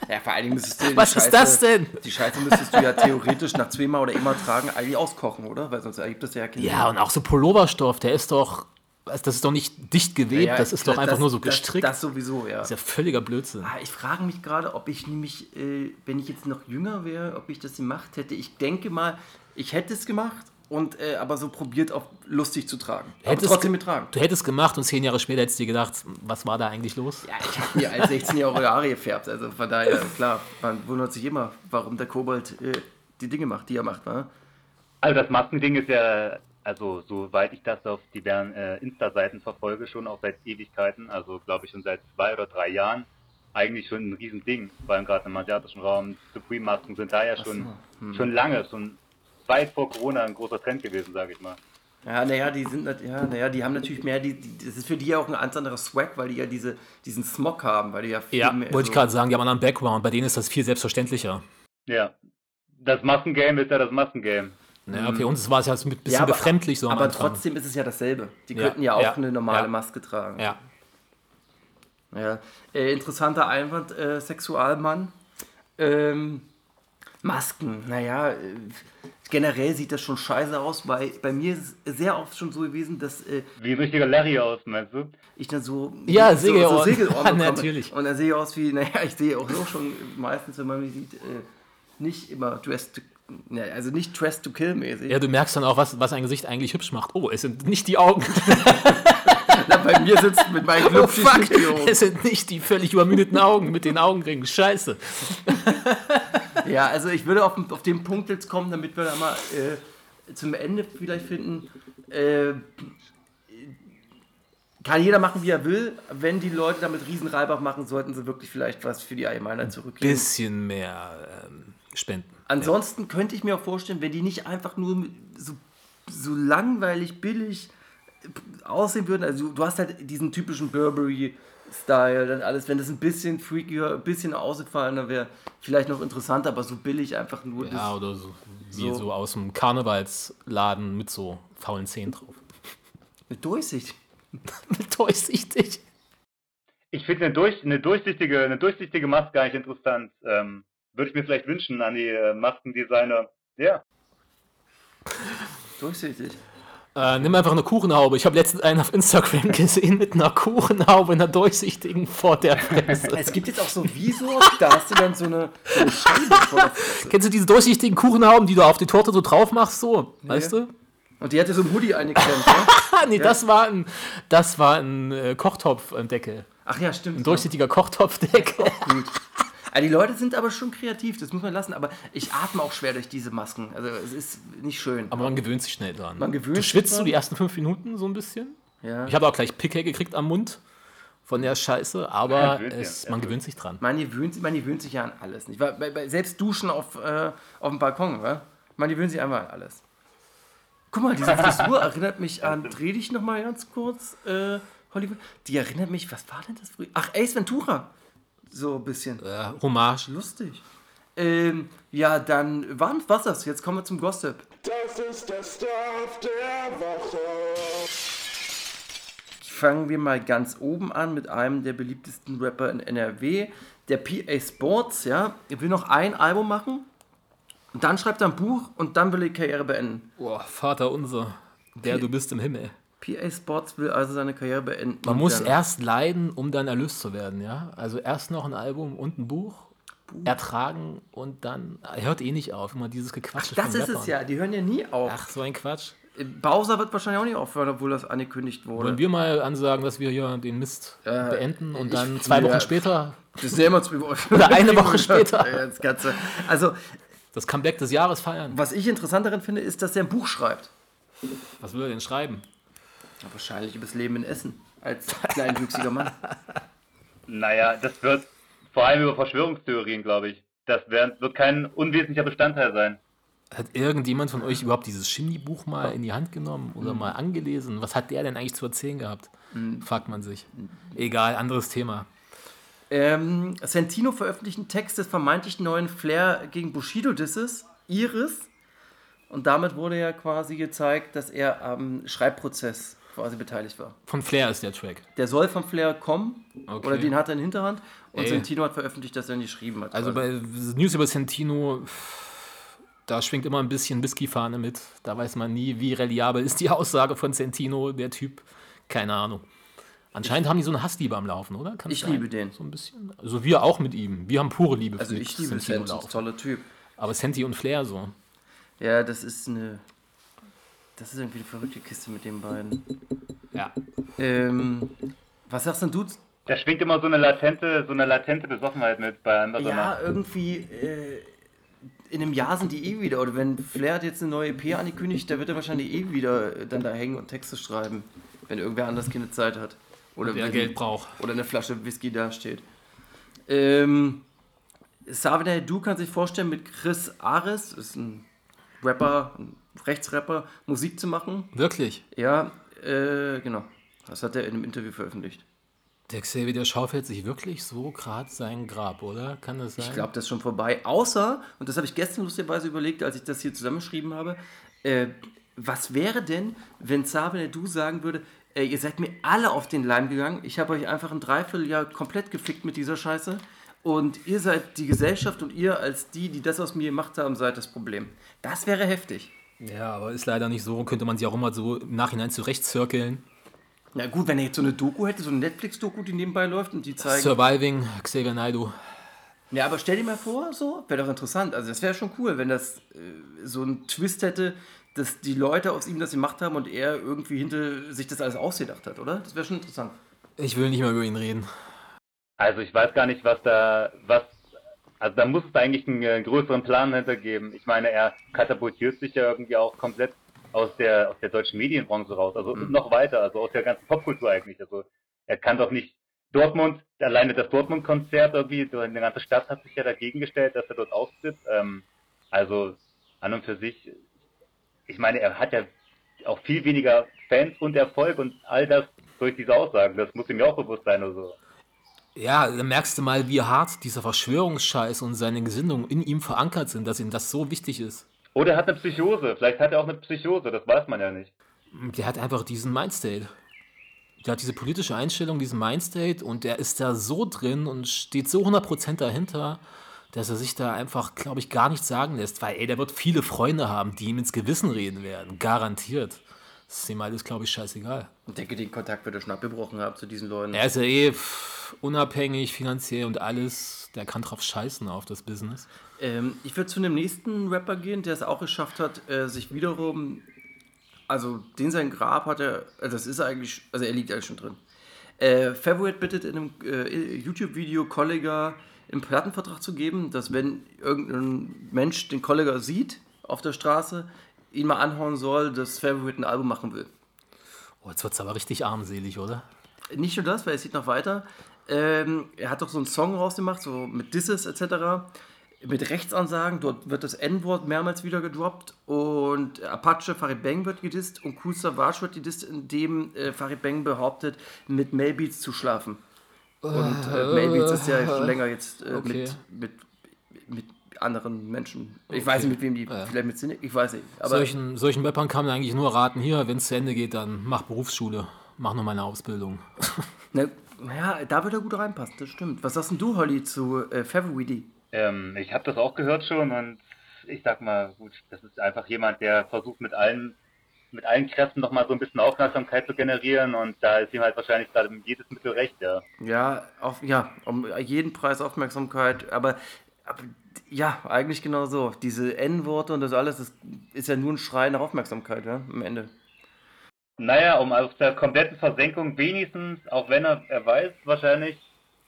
Ja, vor allen Dingen müsstest du was ist das denn? Die Scheiße müsstest du ja theoretisch nach zweimal oder immer tragen eigentlich auskochen, oder? Weil sonst ergibt das ja keinen Ja, und auch so Pulloverstoff, der ist doch, das ist doch nicht dicht gewebt, Ja, das ist doch einfach nur so das, gestrickt. Das, das sowieso, ja. Das ist ja völliger Blödsinn. Ah, Ich frage mich gerade, ob ich nämlich, äh, wenn ich jetzt noch jünger wäre, ob ich das gemacht hätte. Ich denke mal, ich hätte es gemacht und äh, aber so probiert, auch lustig zu tragen. Aber Hättest trotzdem ge- mit tragen. Du hättest gemacht und zehn Jahre später hättest du dir gedacht, was war da eigentlich los? Ja, ich habe mir als 16-Jährige Haare gefärbt. Also von daher, klar, man wundert sich immer, warum der Kobold äh, die Dinge macht, die er macht. Ne? Also das Maskending ist ja, also soweit ich das auf diversen äh, Insta-Seiten verfolge, schon auch seit Ewigkeiten, also glaube ich schon seit zwei oder drei Jahren, eigentlich schon ein Riesending, vor allem gerade im asiatischen Raum. Supreme-Masken sind da ja schon, schon lange, schon weit vor Corona ein großer Trend gewesen, sage ich mal. Ja, naja, die sind, ja, naja, die haben natürlich mehr, die, die, das ist für die ja auch ein ganz anderer Swag, weil die ja diese, diesen Smog haben, weil die ja viel Ja, mehr wollte ich gerade sagen, die haben einen anderen Background, bei denen ist das viel selbstverständlicher. Ja. Das Maskengame ist ja das Maskengame. Ja, für uns war es ja ein bisschen Ja, aber- befremdlich so am Aber Anfang. trotzdem ist es ja dasselbe. Die Ja, könnten ja auch ja, eine normale ja. Maske tragen. Ja. Ja. Äh, interessanter Einwand, äh, Sexualmann. Ähm, Masken, naja, äh, generell sieht das schon scheiße aus, weil bei mir ist es sehr oft schon so gewesen, dass äh, Wie ein richtiger Larry aus, meinst du? ich dann so, Ja, so, Segelohren. so Segelohren. Natürlich. Und dann sehe ich aus wie, naja, ich sehe auch so schon meistens, wenn man mich sieht, äh, nicht immer dressed to, na, also nicht dressed to kill mäßig. ja, du merkst dann auch, was, was ein Gesicht eigentlich hübsch macht. Oh, es sind nicht die Augen. Na, bei mir sitzt mit meinen Oh, Glubschis fuck. Es sind nicht die völlig übermüdeten Augen mit den Augenringen. Scheiße. Ja, also ich würde auf, auf den Punkt jetzt kommen, damit wir da mal äh, zum Ende vielleicht finden. Äh, kann jeder machen, wie er will. Wenn die Leute damit Riesenreibach machen, sollten sie wirklich vielleicht was für die Allgemeiner zurückgeben. Bisschen mehr ähm, spenden. Ansonsten könnte ich mir auch vorstellen, wenn die nicht einfach nur so, so langweilig, billig äh, aussehen würden. Also du hast halt diesen typischen Burberry-Style, dann alles. Wenn das ein bisschen freakiger, ein bisschen ausgefallener wäre, vielleicht noch interessanter, aber so billig einfach nur Ja, oder so, wie So. so. aus dem Karnevalsladen mit so faulen Zähnen drauf. mit Durchsicht. Durchsichtig. Ich finde eine, durch, eine, durchsichtige, eine durchsichtige Maske eigentlich interessant. Ähm, würde ich mir vielleicht wünschen an die äh, Maskendesigner. Ja. Durchsichtig. Äh, nimm einfach eine Kuchenhaube. Ich habe letztens einen auf Instagram gesehen mit einer Kuchenhaube, einer durchsichtigen vor der Fresse. Es gibt jetzt auch so Visor, da hast du dann so eine, so eine Scheibe vor der Fresse. Kennst du diese durchsichtigen Kuchenhauben, die du auf die Torte so drauf machst? So, weißt du? Und die hatte so ein Hoodie eingeklemmt, ne? Nee, das war ein, das war ein äh, Kochtopfdeckel. Ach ja, stimmt. Ein durchsichtiger Kochtopfdeckel. Gut. Ja, die Leute sind aber schon kreativ, das muss man lassen. Aber ich atme auch schwer durch diese Masken. Also es ist nicht schön. Aber man gewöhnt sich schnell dran. Man gewöhnt du sich schwitzt so die ersten fünf Minuten so ein bisschen. ja. Ich habe auch gleich Picke gekriegt am Mund von der Scheiße, aber Man gewöhnt sich, es, ja, man gewöhnt sich dran. Man gewöhnt, man gewöhnt sich ja an alles. Nicht? Bei, bei, selbst Duschen auf, äh, auf dem Balkon, wa? man gewöhnt sich einfach an alles. Guck mal, diese Frisur erinnert mich an, dreh dich nochmal ganz kurz, äh, Hollywood. Die erinnert mich, was war denn das früher? Ach, Ace Ventura. So ein bisschen. Äh, Hommage. Lustig. Ähm, ja, dann warm was das. Jetzt kommen wir zum Gossip. Das ist der Stuff der Woche. Fangen wir mal ganz oben an mit einem der beliebtesten Rapper in NRW, der PA Sports, ja. Er will noch ein Album machen und dann schreibt er ein Buch und dann will er die Karriere beenden. Boah, Vater unser, der du bist im Himmel. PA Sports will also seine Karriere beenden. Man muss dann- erst leiden, um dann erlöst zu werden, ja? Also erst noch ein Album und ein Buch, ertragen und dann hört eh nicht auf, immer dieses Gequatsche Das von ist es Rappern. ja, die hören ja nie auf. Ach, so ein Quatsch. Bowser wird wahrscheinlich auch nicht aufhören, obwohl das angekündigt wurde. Wollen wir mal ansagen, dass wir hier den Mist beenden und ich- dann zwei Wochen ja. später Das ist ja immer zwei Wochen. Oder eine Woche später. Das Ganze. Also, das Comeback des Jahres feiern? was ich interessant daran finde, ist, dass er ein Buch schreibt. Was will er denn schreiben? Ja, wahrscheinlich übers Leben in Essen. Als kleinwüchsiger Mann. Naja, das wird vor allem über Verschwörungstheorien, glaube ich. Das wird, wird kein unwesentlicher Bestandteil sein. Hat irgendjemand von euch überhaupt dieses Shindy-Buch mal in die Hand genommen oder mal angelesen? Was hat der denn eigentlich zu erzählen gehabt? Fragt man sich. Egal, anderes Thema. Ähm, Sentino veröffentlicht einen Text des vermeintlich neuen Flair gegen Bushido-Disses, Iris. Und damit wurde ja quasi gezeigt, dass er am Schreibprozess quasi beteiligt war. Von Flair ist der Track. Der soll von Flair kommen, Okay. oder den hat er in Hinterhand. Und Ey. Sentino hat veröffentlicht, dass er ihn geschrieben hat. Also quasi. bei News über Sentino, da schwingt immer ein bisschen Whisky-Fahne mit. Da weiß man nie, wie reliabel ist die Aussage von Sentino, der Typ. Keine Ahnung. Anscheinend haben die so eine Hassliebe am Laufen, oder? Kann Ich sein? liebe den. So ein bisschen. Also wir auch mit ihm. Wir haben pure Liebe also für ich liebe Sentino toller Typ. Aber Senti und Flair so. Ja, das ist eine. Das ist irgendwie eine verrückte Kiste mit den beiden. Ja. Ähm, was sagst denn du? Da schwingt immer so eine latente, so eine latente Besoffenheit mit bei anderen. Ja, irgendwie. Äh, in einem Jahr sind die eh wieder. Oder wenn Flair hat jetzt eine neue EP angekündigt, da wird er wahrscheinlich eh wieder äh, dann da hängen und Texte schreiben. Wenn irgendwer anders keine Zeit hat. Oder Wer wenn- Geld braucht. Oder eine Flasche Whisky dasteht. Ähm, Savine Du kann sich vorstellen, mit Chris Ares, ist ein Rapper, ein Rechtsrapper, Musik zu machen. Wirklich. Ja, äh, genau. Das hat er in einem Interview veröffentlicht. Der Xavier, der schaufelt sich wirklich so gerade sein Grab, oder? Kann das sein? Ich glaube, das ist schon vorbei. Außer, und das habe ich gestern lustigerweise überlegt, als ich das hier zusammengeschrieben habe, äh, was wäre denn, wenn Sabine Du sagen würde, ey, ihr seid mir alle auf den Leim gegangen, ich habe euch einfach ein Dreivierteljahr komplett gefickt mit dieser Scheiße und ihr seid die Gesellschaft und ihr als die, die das aus mir gemacht haben, seid das Problem. Das wäre heftig. Ja, aber ist leider nicht so. Könnte man sich auch immer so im Nachhinein zurechtszirkeln. Na gut, wenn er jetzt so eine Doku hätte, so eine Netflix-Doku, die nebenbei läuft und die zeigen... Surviving, Xavier Naidoo. Ja, aber stell dir mal vor, so, wäre doch interessant. Also das wäre schon cool, wenn das äh, so einen Twist hätte, dass die Leute aus ihm das gemacht haben und er irgendwie hinter sich das alles ausgedacht hat, oder? Das wäre schon interessant. Ich will nicht mehr über ihn reden. Also ich weiß gar nicht, was da, was, also da muss es eigentlich einen äh, größeren Plan hintergeben. Ich meine, er katapultiert sich ja irgendwie auch komplett aus der, aus der deutschen Medienbranche raus, also noch weiter, also aus der ganzen Popkultur eigentlich. Also er kann doch nicht Dortmund, alleine das Dortmund-Konzert irgendwie, so eine ganze Stadt hat sich ja dagegen gestellt, dass er dort auftritt. Ähm, also an und für sich, ich meine, er hat ja auch viel weniger Fans und Erfolg und all das durch diese Aussagen. Das muss ihm ja auch bewusst sein oder so. Ja, da merkst du mal, wie hart dieser Verschwörungsscheiß und seine Gesinnungen in ihm verankert sind, dass ihm das so wichtig ist. Oder er hat eine Psychose. Vielleicht hat er auch eine Psychose, das weiß man ja nicht. Der hat einfach diesen Mindstate. Der hat diese politische Einstellung, diesen Mindstate und der ist da so drin und steht so 100% dahinter. dass er sich da einfach, glaube ich, gar nichts sagen lässt, weil, ey, der wird viele Freunde haben, die ihm ins Gewissen reden werden, garantiert. Das ist ihm alles, glaube ich, scheißegal. Ich denke, den Kontakt wird er schon abgebrochen haben zu diesen Leuten. Er ist ja eh unabhängig finanziell und alles. Der kann drauf scheißen auf das Business. Ähm, ich würde zu einem nächsten Rapper gehen, der es auch geschafft hat, äh, sich wiederum, also den sein Grab hat er, also das ist eigentlich, also er liegt eigentlich schon drin. Äh, Favorite bittet in einem äh, YouTube-Video Kollega einen Plattenvertrag zu geben, dass wenn irgendein Mensch den Kollega sieht auf der Straße, ihn mal anhauen soll, dass Favorite ein Album machen will. Oh, jetzt wird es aber richtig armselig, oder? Nicht nur das, weil es geht noch weiter. Ähm, er hat doch so einen Song rausgemacht, so mit Disses etc. Mit Rechtsansagen, dort wird das N-Wort mehrmals wieder gedroppt und Apache Farid Bang wird gedisst und Cool Savage wird gedisst, indem äh, Farid Bang behauptet, mit Melbeats zu schlafen. Und äh, Melbeats ist ja schon länger jetzt äh, Okay. mit, mit, mit anderen Menschen. Ich weiß nicht, mit wem die vielleicht mit sind, ich weiß nicht. Aber solchen, solchen Rappern kann man eigentlich nur raten, hier, wenn es zu Ende geht, dann mach Berufsschule, mach nur meine Ausbildung. na, ja, da wird er gut reinpassen, das stimmt. Was sagst denn du, Holly, zu äh, Favorite? Ähm, ich habe das auch gehört schon und ich sag mal, gut, das ist einfach jemand, der versucht mit allen mit allen Kräften noch mal so ein bisschen Aufmerksamkeit zu generieren und da ist ihm halt wahrscheinlich gerade jedes Mittel recht, ja. Ja, auf, ja, um jeden Preis Aufmerksamkeit, aber, aber ja, eigentlich genau so. Diese N-Worte und das alles, das ist ja nur ein Schrei nach Aufmerksamkeit, ja, am Ende. Naja, um aus der kompletten Versenkung wenigstens, auch wenn er, er weiß wahrscheinlich,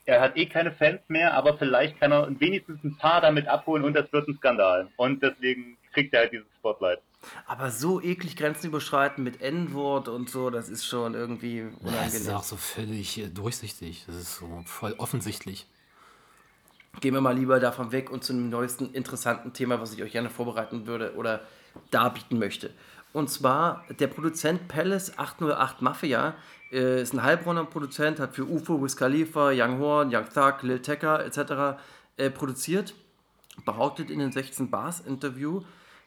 er hat eh keine Fans mehr, aber vielleicht kann er wenigstens ein paar damit abholen und das wird ein Skandal. Und deswegen kriegt er halt dieses Spotlight. Aber so eklig Grenzen überschreiten mit N-Wort und so, das ist schon irgendwie Das ist unangenehm. auch so völlig äh, durchsichtig. Das ist so voll offensichtlich. Gehen wir mal lieber davon weg und zu einem neuesten interessanten Thema, was ich euch gerne vorbereiten würde oder darbieten möchte. Und zwar der Produzent Palace 808 Mafia äh, ist ein Heilbronner Produzent, hat für UFO, Wiz Khalifa, Young Horn, Young Thug, Lil Tecca etc. Äh, produziert. Behauptet in den 16 Bars Interview,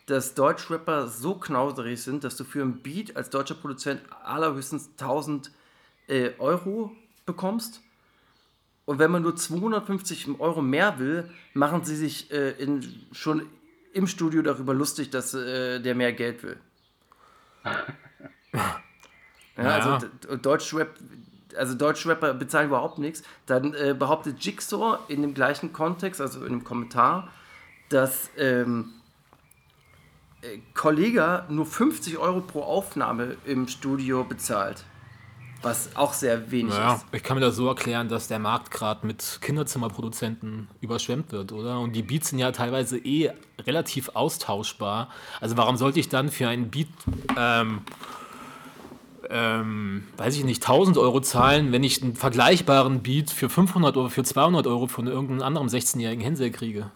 dass Deutschrapper so knauserig sind, dass du für ein Beat als deutscher Produzent allerhöchstens 1000 äh, Euro bekommst. Und wenn man nur 250 Euro mehr will, machen sie sich äh, in, schon im Studio darüber lustig, dass äh, der mehr Geld will. ja, Naja. also Deutschrap, also Deutschrapper bezahlen überhaupt nichts. Dann äh, behauptet Jigsaw in dem gleichen Kontext, also in einem Kommentar, dass ähm, äh, Kollega nur 50 Euro pro Aufnahme im Studio bezahlt. Was auch sehr wenig Ja, ist. ich kann mir das so erklären, dass der Markt gerade mit Kinderzimmerproduzenten überschwemmt wird, oder? Und die Beats sind ja teilweise eh relativ austauschbar. Also warum sollte ich dann für einen Beat, ähm, ähm, weiß ich nicht, 1000 Euro zahlen, wenn ich einen vergleichbaren Beat für 500 oder für 200 Euro von irgendeinem anderen 16-jährigen Hänsel kriege,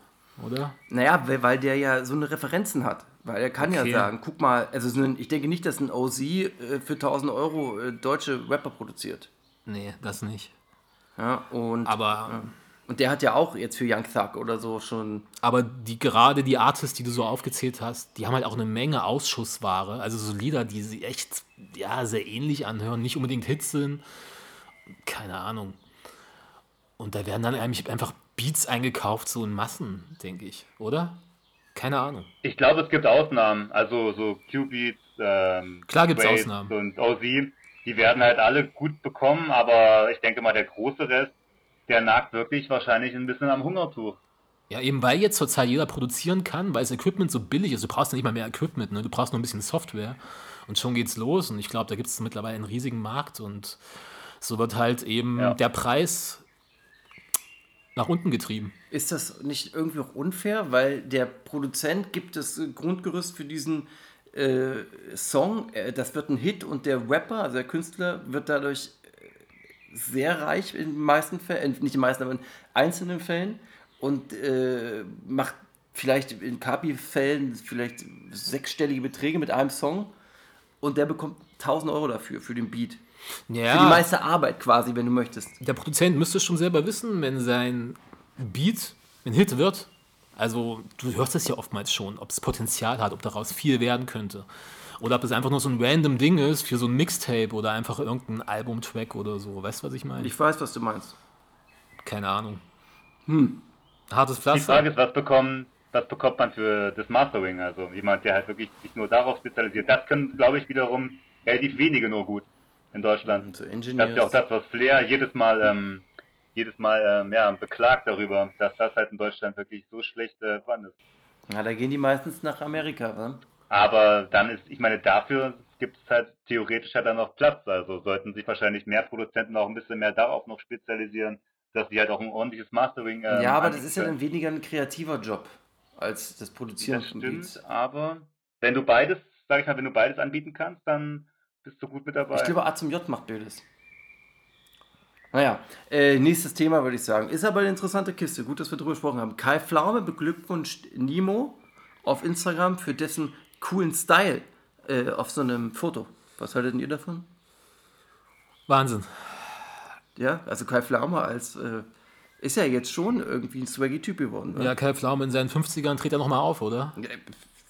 oder? Naja, weil der ja so eine Referenzen hat. Weil er kann Okay. ja sagen, guck mal, also ich denke nicht, dass ein OZ äh, für 1000 Euro äh, deutsche Rapper produziert. Nee, das nicht. Ja, und, Aber, und der hat ja auch jetzt für Young Thug oder so schon. aber die, gerade die Artists, die du so aufgezählt hast, die haben halt auch eine Menge Ausschussware. Also so Lieder, die sich echt ja, sehr ähnlich anhören, nicht unbedingt Hits sind. Keine Ahnung. Und da werden dann eigentlich einfach Beats eingekauft, so in Massen, denke ich, oder? Keine Ahnung. Ich glaube, es gibt Ausnahmen, also so Q-Beats, ähm, Klar gibt's Waves Ausnahmen. und OZ, die werden halt alle gut bekommen, aber ich denke mal, der große Rest, der nagt wirklich wahrscheinlich ein bisschen am Hungertuch. Ja, eben weil jetzt zurzeit jeder produzieren kann, weil das Equipment so billig ist. Du brauchst ja nicht mal mehr Equipment, ne? du brauchst nur ein bisschen Software und schon geht's los. Und ich glaube, da gibt es mittlerweile einen riesigen Markt und so wird halt eben Ja. der Preis nach unten getrieben. Ist das nicht irgendwie auch unfair? Weil der Produzent gibt das äh, Grundgerüst für diesen äh, Song, äh, das wird ein Hit und der Rapper, also der Künstler, wird dadurch äh, sehr reich in den meisten Fällen, nicht in den meisten, aber in einzelnen Fällen und äh, macht vielleicht in Kapi-Fällen vielleicht sechsstellige Beträge mit einem Song und der bekommt 1000 Euro dafür, für den Beat. Für die Ja, meiste Arbeit quasi, wenn du möchtest. der Produzent müsste schon selber wissen, wenn sein Beat ein Hit wird. Also, du hörst es ja oftmals schon, ob es Potenzial hat, ob daraus viel werden könnte. Oder ob es einfach nur so ein random Ding ist für so ein Mixtape oder einfach irgendein Albumtrack oder so. Weißt du, was ich meine? Ich weiß, was du meinst. Keine Ahnung. Hartes Die Pflaster. Frage ist, was bekommen, was bekommt man für das Mastering? Also jemand, der halt wirklich sich nur darauf spezialisiert. Das können, glaube ich, wiederum relativ wenige nur gut in Deutschland. So Das ist ja auch das, was Flair jedes Mal, ähm, jedes Mal ähm, ja, beklagt darüber, dass das halt in Deutschland wirklich so schlecht äh, ist. Ja, da gehen die meistens nach Amerika, wa? Aber dann ist, ich meine, dafür gibt es halt theoretisch halt dann noch Platz. Also sollten sich wahrscheinlich mehr Produzenten auch ein bisschen mehr darauf noch spezialisieren, dass sie halt auch ein ordentliches Mastering ähm, ja, aber das ist ja dann weniger ein kreativer Job als das Produzieren Das von stimmt, Beats. aber wenn du beides, sag ich mal, wenn du beides anbieten kannst, dann bist du gut mit dabei. Ich glaube, A zum J macht Bildes. Naja, äh, nächstes Thema würde ich sagen. Ist aber eine interessante Kiste. Gut, dass wir darüber gesprochen haben. Kai Pflaume beglückwünscht Nimo auf Instagram für dessen coolen Style äh, auf so einem Foto. Was haltet ihr davon? Wahnsinn. Ja, also Kai Pflaume als äh, ist ja jetzt schon irgendwie ein Swaggy-Typ geworden. wa? Ja, Kai Pflaume in seinen 50ern tritt er nochmal auf, oder?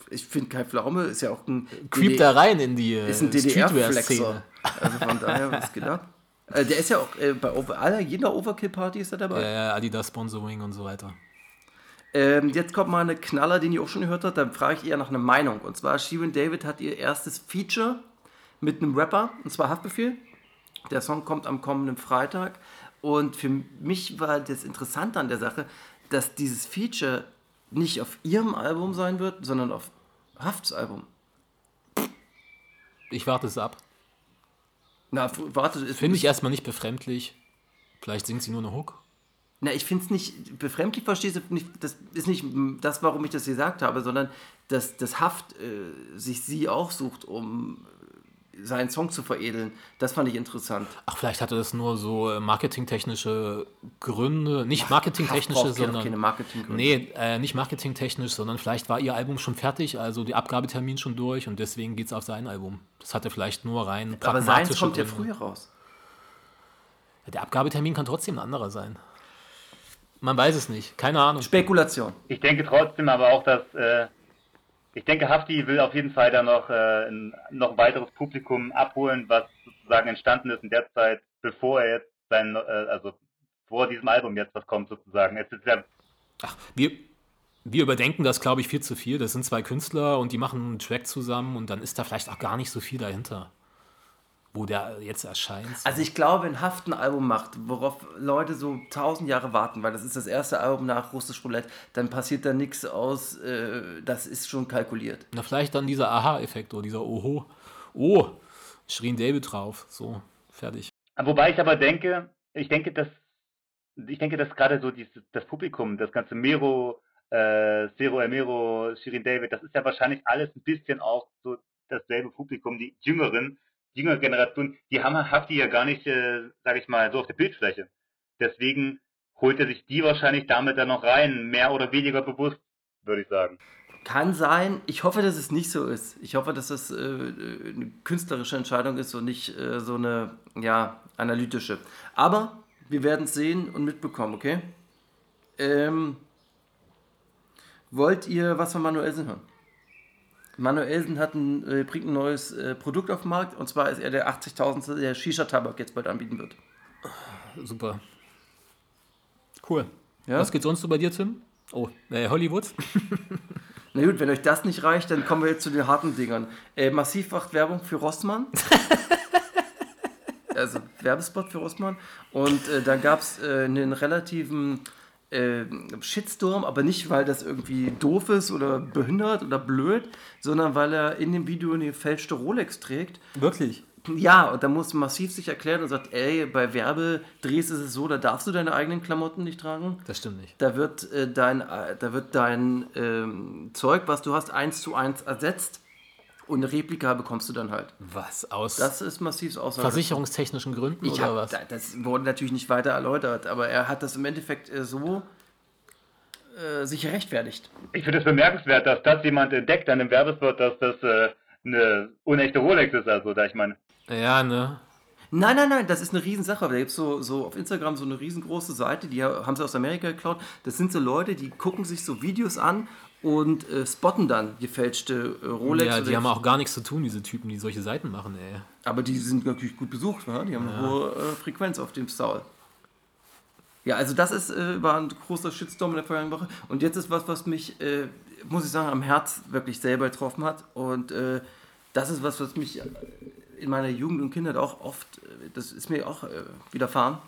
Ja, Ich finde, Kai Pflaume ist ja auch ein Creept da rein in die äh, ist ein. DDR-Flexer. Also von daher, was geht ab? Äh, der ist ja auch äh, bei Over aller, jeder Overkill-Party ist er dabei. Äh, Adidas Sponsoring und so weiter. Ähm, jetzt kommt mal eine Knaller, den ihr auch schon gehört habt. Dann frage ich eher nach einer Meinung. Und zwar, Shirin David hat ihr erstes Feature mit einem Rapper, und zwar Haftbefehl. Der Song kommt am kommenden Freitag. Und für mich war das Interessante an der Sache, dass dieses Feature nicht auf ihrem Album sein wird, sondern auf Hafts Album. Ich warte es ab. Na, warte, Finde ich erstmal nicht befremdlich. Vielleicht singt sie nur eine Hook. Na, ich finde es nicht befremdlich, verstehst du? Nicht, das ist nicht das, warum ich das gesagt habe, sondern dass das Haft äh, sich sie auch sucht, um seinen Song zu veredeln. Das fand ich interessant. Ach, vielleicht hatte das nur so äh, marketingtechnische Gründe. Nicht marketingtechnische, ja sondern. keine Marketinggründe. Nee, äh, nicht marketingtechnisch, sondern vielleicht war ihr Album schon fertig, also die Abgabetermin schon durch und deswegen geht es auf sein Album. Das hatte vielleicht nur rein Aber seins kommt ja Gründe. früher raus. Ja, Der Abgabetermin kann trotzdem ein anderer sein. Man weiß es nicht. Keine Ahnung. Spekulation. Ich denke trotzdem aber auch, dass äh, ich denke, Hafti will auf jeden Fall da noch, äh, ein, noch ein weiteres Publikum abholen, was sozusagen entstanden ist in der Zeit, bevor er jetzt sein, äh, also vor diesem Album jetzt was kommt sozusagen. Es ist ja Ach, wir, wir überdenken das, glaube ich, viel zu viel. Das sind zwei Künstler und die machen einen Track zusammen und dann ist da vielleicht auch gar nicht so viel dahinter, wo der jetzt erscheint. Also ich glaube, wenn Haft ein Album macht, worauf Leute so tausend Jahre warten, weil das ist das erste Album nach Russisch Roulette, dann passiert da nichts aus, äh, das ist schon kalkuliert. Na, vielleicht dann dieser Aha-Effekt oder dieser Oho. Oh, Schrien David drauf. So, fertig. Wobei ich aber denke, ich denke, dass ich denke, dass gerade so dieses, das Publikum, das ganze Mero, äh, Zero Emero, Shirin David, das ist ja wahrscheinlich alles ein bisschen auch so dasselbe Publikum. Die Jüngeren, jüngere Generation, die haben habt die ja gar nicht, äh, sag ich mal, so auf der Bildfläche. Deswegen holt er sich die wahrscheinlich damit dann noch rein, mehr oder weniger bewusst, würde ich sagen. Kann sein. Ich hoffe, dass es nicht so ist. Ich hoffe, dass es äh, eine künstlerische Entscheidung ist und nicht äh, so eine ja, analytische. Aber wir werden es sehen und mitbekommen, okay? Ähm, wollt ihr was von Manuelsen hören? Manuelsen hat ein, äh, bringt ein neues äh, Produkt auf den Markt und zwar ist er der 80.000. der Shisha-Tabak jetzt bald anbieten wird. Super. Cool. Ja? Was geht sonst so bei dir, Tim? Oh, äh, Hollywood? Na gut, wenn euch das nicht reicht, dann kommen wir jetzt zu den harten Dingern. Äh, massiv macht Werbung für Rossmann. also Werbespot für Rossmann. Und äh, dann gab es äh, einen relativen äh, Shitstorm, aber nicht, weil das irgendwie doof ist oder behindert oder blöd, sondern weil er in dem Video eine gefälschte Rolex trägt. Wirklich? Ja, und da muss massiv sich erklären und sagt, ey, bei Werbedrehs ist es so, da darfst du deine eigenen Klamotten nicht tragen. Das stimmt nicht. Da wird äh, dein, äh, da wird dein ähm, Zeug, was du hast, eins zu eins ersetzt und eine Replika bekommst du dann halt. Was? Aus Das ist massiv Aussage. versicherungstechnischen Gründen Ich oder hab, was? da- das wurde natürlich nicht weiter erläutert, aber er hat das im Endeffekt äh, so äh, sich rechtfertigt. Ich finde es bemerkenswert, dass das jemand entdeckt an dem Werbespot, dass das äh, eine unechte Rolex ist, also da ich meine. Ja, ne? Nein, nein, nein, das ist eine Riesensache. Da gibt es so, so auf Instagram so eine riesengroße Seite, die haben sie aus Amerika geklaut. Das sind so Leute, die gucken sich so Videos an und äh, spotten dann gefälschte äh, Rolex. Ja, die haben auch gar nichts zu tun, diese Typen, die solche Seiten machen, ey. Aber die sind natürlich gut besucht, wa? die haben eine hohe äh, Frequenz auf dem Style. Ja, also das ist, äh, war ein großer Shitstorm in der vergangenen Woche. Und jetzt ist was, was mich, äh, muss ich sagen, am Herz wirklich selber getroffen hat. Und äh, das ist was, was mich in meiner Jugend und Kindheit auch oft, das ist mir auch widerfahren.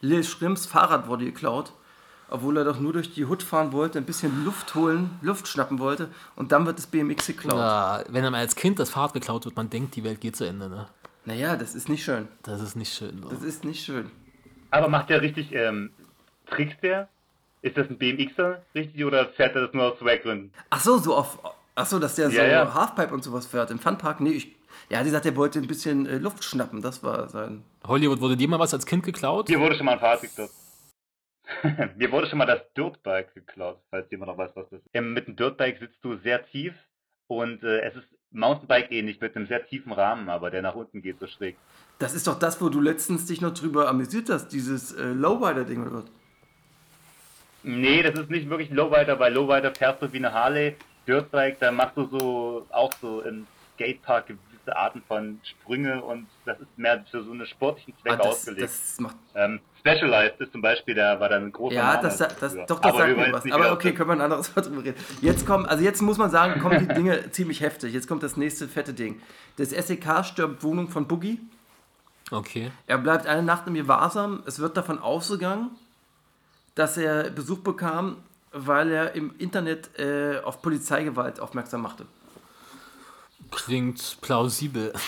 Lil Schrimms Fahrrad wurde geklaut, obwohl er doch nur durch die Hut fahren wollte, ein bisschen Luft holen, Luft schnappen wollte. Und dann wird das BMX geklaut. Na, wenn einem als Kind das Fahrrad geklaut wird, man denkt, die Welt geht zu Ende. Ne? Naja, das ist nicht schön. Das ist nicht schön. So. Das ist nicht schön. Aber macht der richtig, ähm, trickst der? Ist das ein BMXer richtig oder fährt er das nur aus Swag-Gründen? Ach so, so auf. Ach so, dass der so Ja, ja. Halfpipe und sowas fährt im Funpark. Nee, ich. Ja, die sagt, er wollte ein bisschen äh, Luft schnappen. Das war sein. Hollywood, wurde dir mal was als Kind geklaut? Mir wurde schon mal ein Fahrrad geklaut. Mir wurde schon mal das Dirtbike geklaut, falls jemand noch weiß, was das ist. Ähm, mit dem Dirtbike sitzt du sehr tief und äh, es ist Mountainbike ähnlich mit einem sehr tiefen Rahmen, aber der nach unten geht so schräg. Das ist doch das, wo du letztens dich noch drüber amüsiert hast, dieses äh, Lowrider-Ding oder was? Nee, das ist nicht wirklich Lowrider, weil Lowrider fährst du wie eine Harley. Dirtbike, da machst du so auch so im Skatepark gewisse Arten von Sprünge und das ist mehr für so eine sportlichen Zwecke Ah, das, ausgelegt. das macht. Ähm, Specialized ist zum Beispiel, der war dann ein großer Ja, Name das, das, früher. doch, das Aber sagt mir was. Aber okay, können wir ein anderes Mal drüber reden. Jetzt kommen, also jetzt muss man sagen, kommen die Dinge ziemlich heftig. Jetzt kommt das nächste fette Ding. Das SEK stirbt Wohnung von Boogie. Okay. Er bleibt eine Nacht im Gewahrsam. Es wird davon ausgegangen, dass er Besuch bekam, weil er im Internet äh, auf Polizeigewalt aufmerksam machte. Klingt plausibel.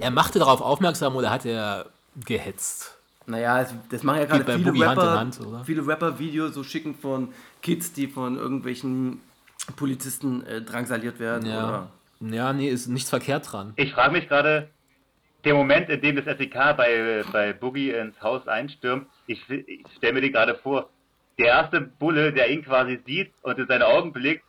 er machte darauf aufmerksam oder hat er gehetzt? Naja, das machen ja gerade bei viele Boogie Hand in Rapper, Hand, oder? viele Rapper Videos so schicken von Kids, die von irgendwelchen Polizisten äh, drangsaliert werden. Ja. Oder Ja, nee, ist nichts verkehrt dran. Ich frage mich gerade, der Moment, in dem das SEK bei, bei Boogie ins Haus einstürmt, ich, ich stelle mir den gerade vor, der erste Bulle, der ihn quasi sieht und in seine Augen blickt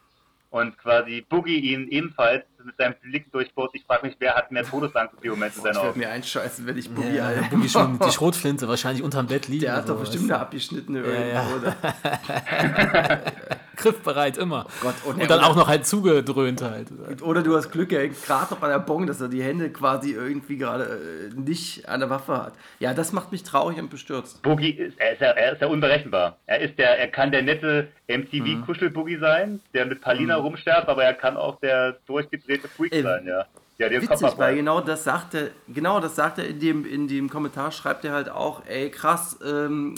und quasi Boogie ihn ebenfalls mit seinem Blick durchbohrt. Ich frage mich, wer hat mehr Todesangst in dem Moment in ich seinen werde Augen? mir einscheißen, wenn ich Boogie Ja. Boogie schon die Schrotflinte wahrscheinlich unterm Bett liegen. Der hat doch bestimmt eine abgeschnittene irgendwo. Oder? griffbereit immer. Gott, und, Und dann auch noch halt zugedröhnt halt. Oder du hast Glück, er hängt gerade noch an der Bong, dass er die Hände quasi irgendwie gerade äh, nicht an der Waffe hat. Ja, das macht mich traurig und bestürzt. Boogie ist, er ist, ja, er ist ja unberechenbar. Er ist der, er kann der nette MTV-Kuschel-Boogie sein, der mit Palina rumsterbt, aber er kann auch der durchgedrehte Freak Ey, sein, ja. Ja, der Kopf Witzig, weil genau das sagt er, genau das sagt er in dem, in dem Kommentar, schreibt er halt auch, ey krass, ähm,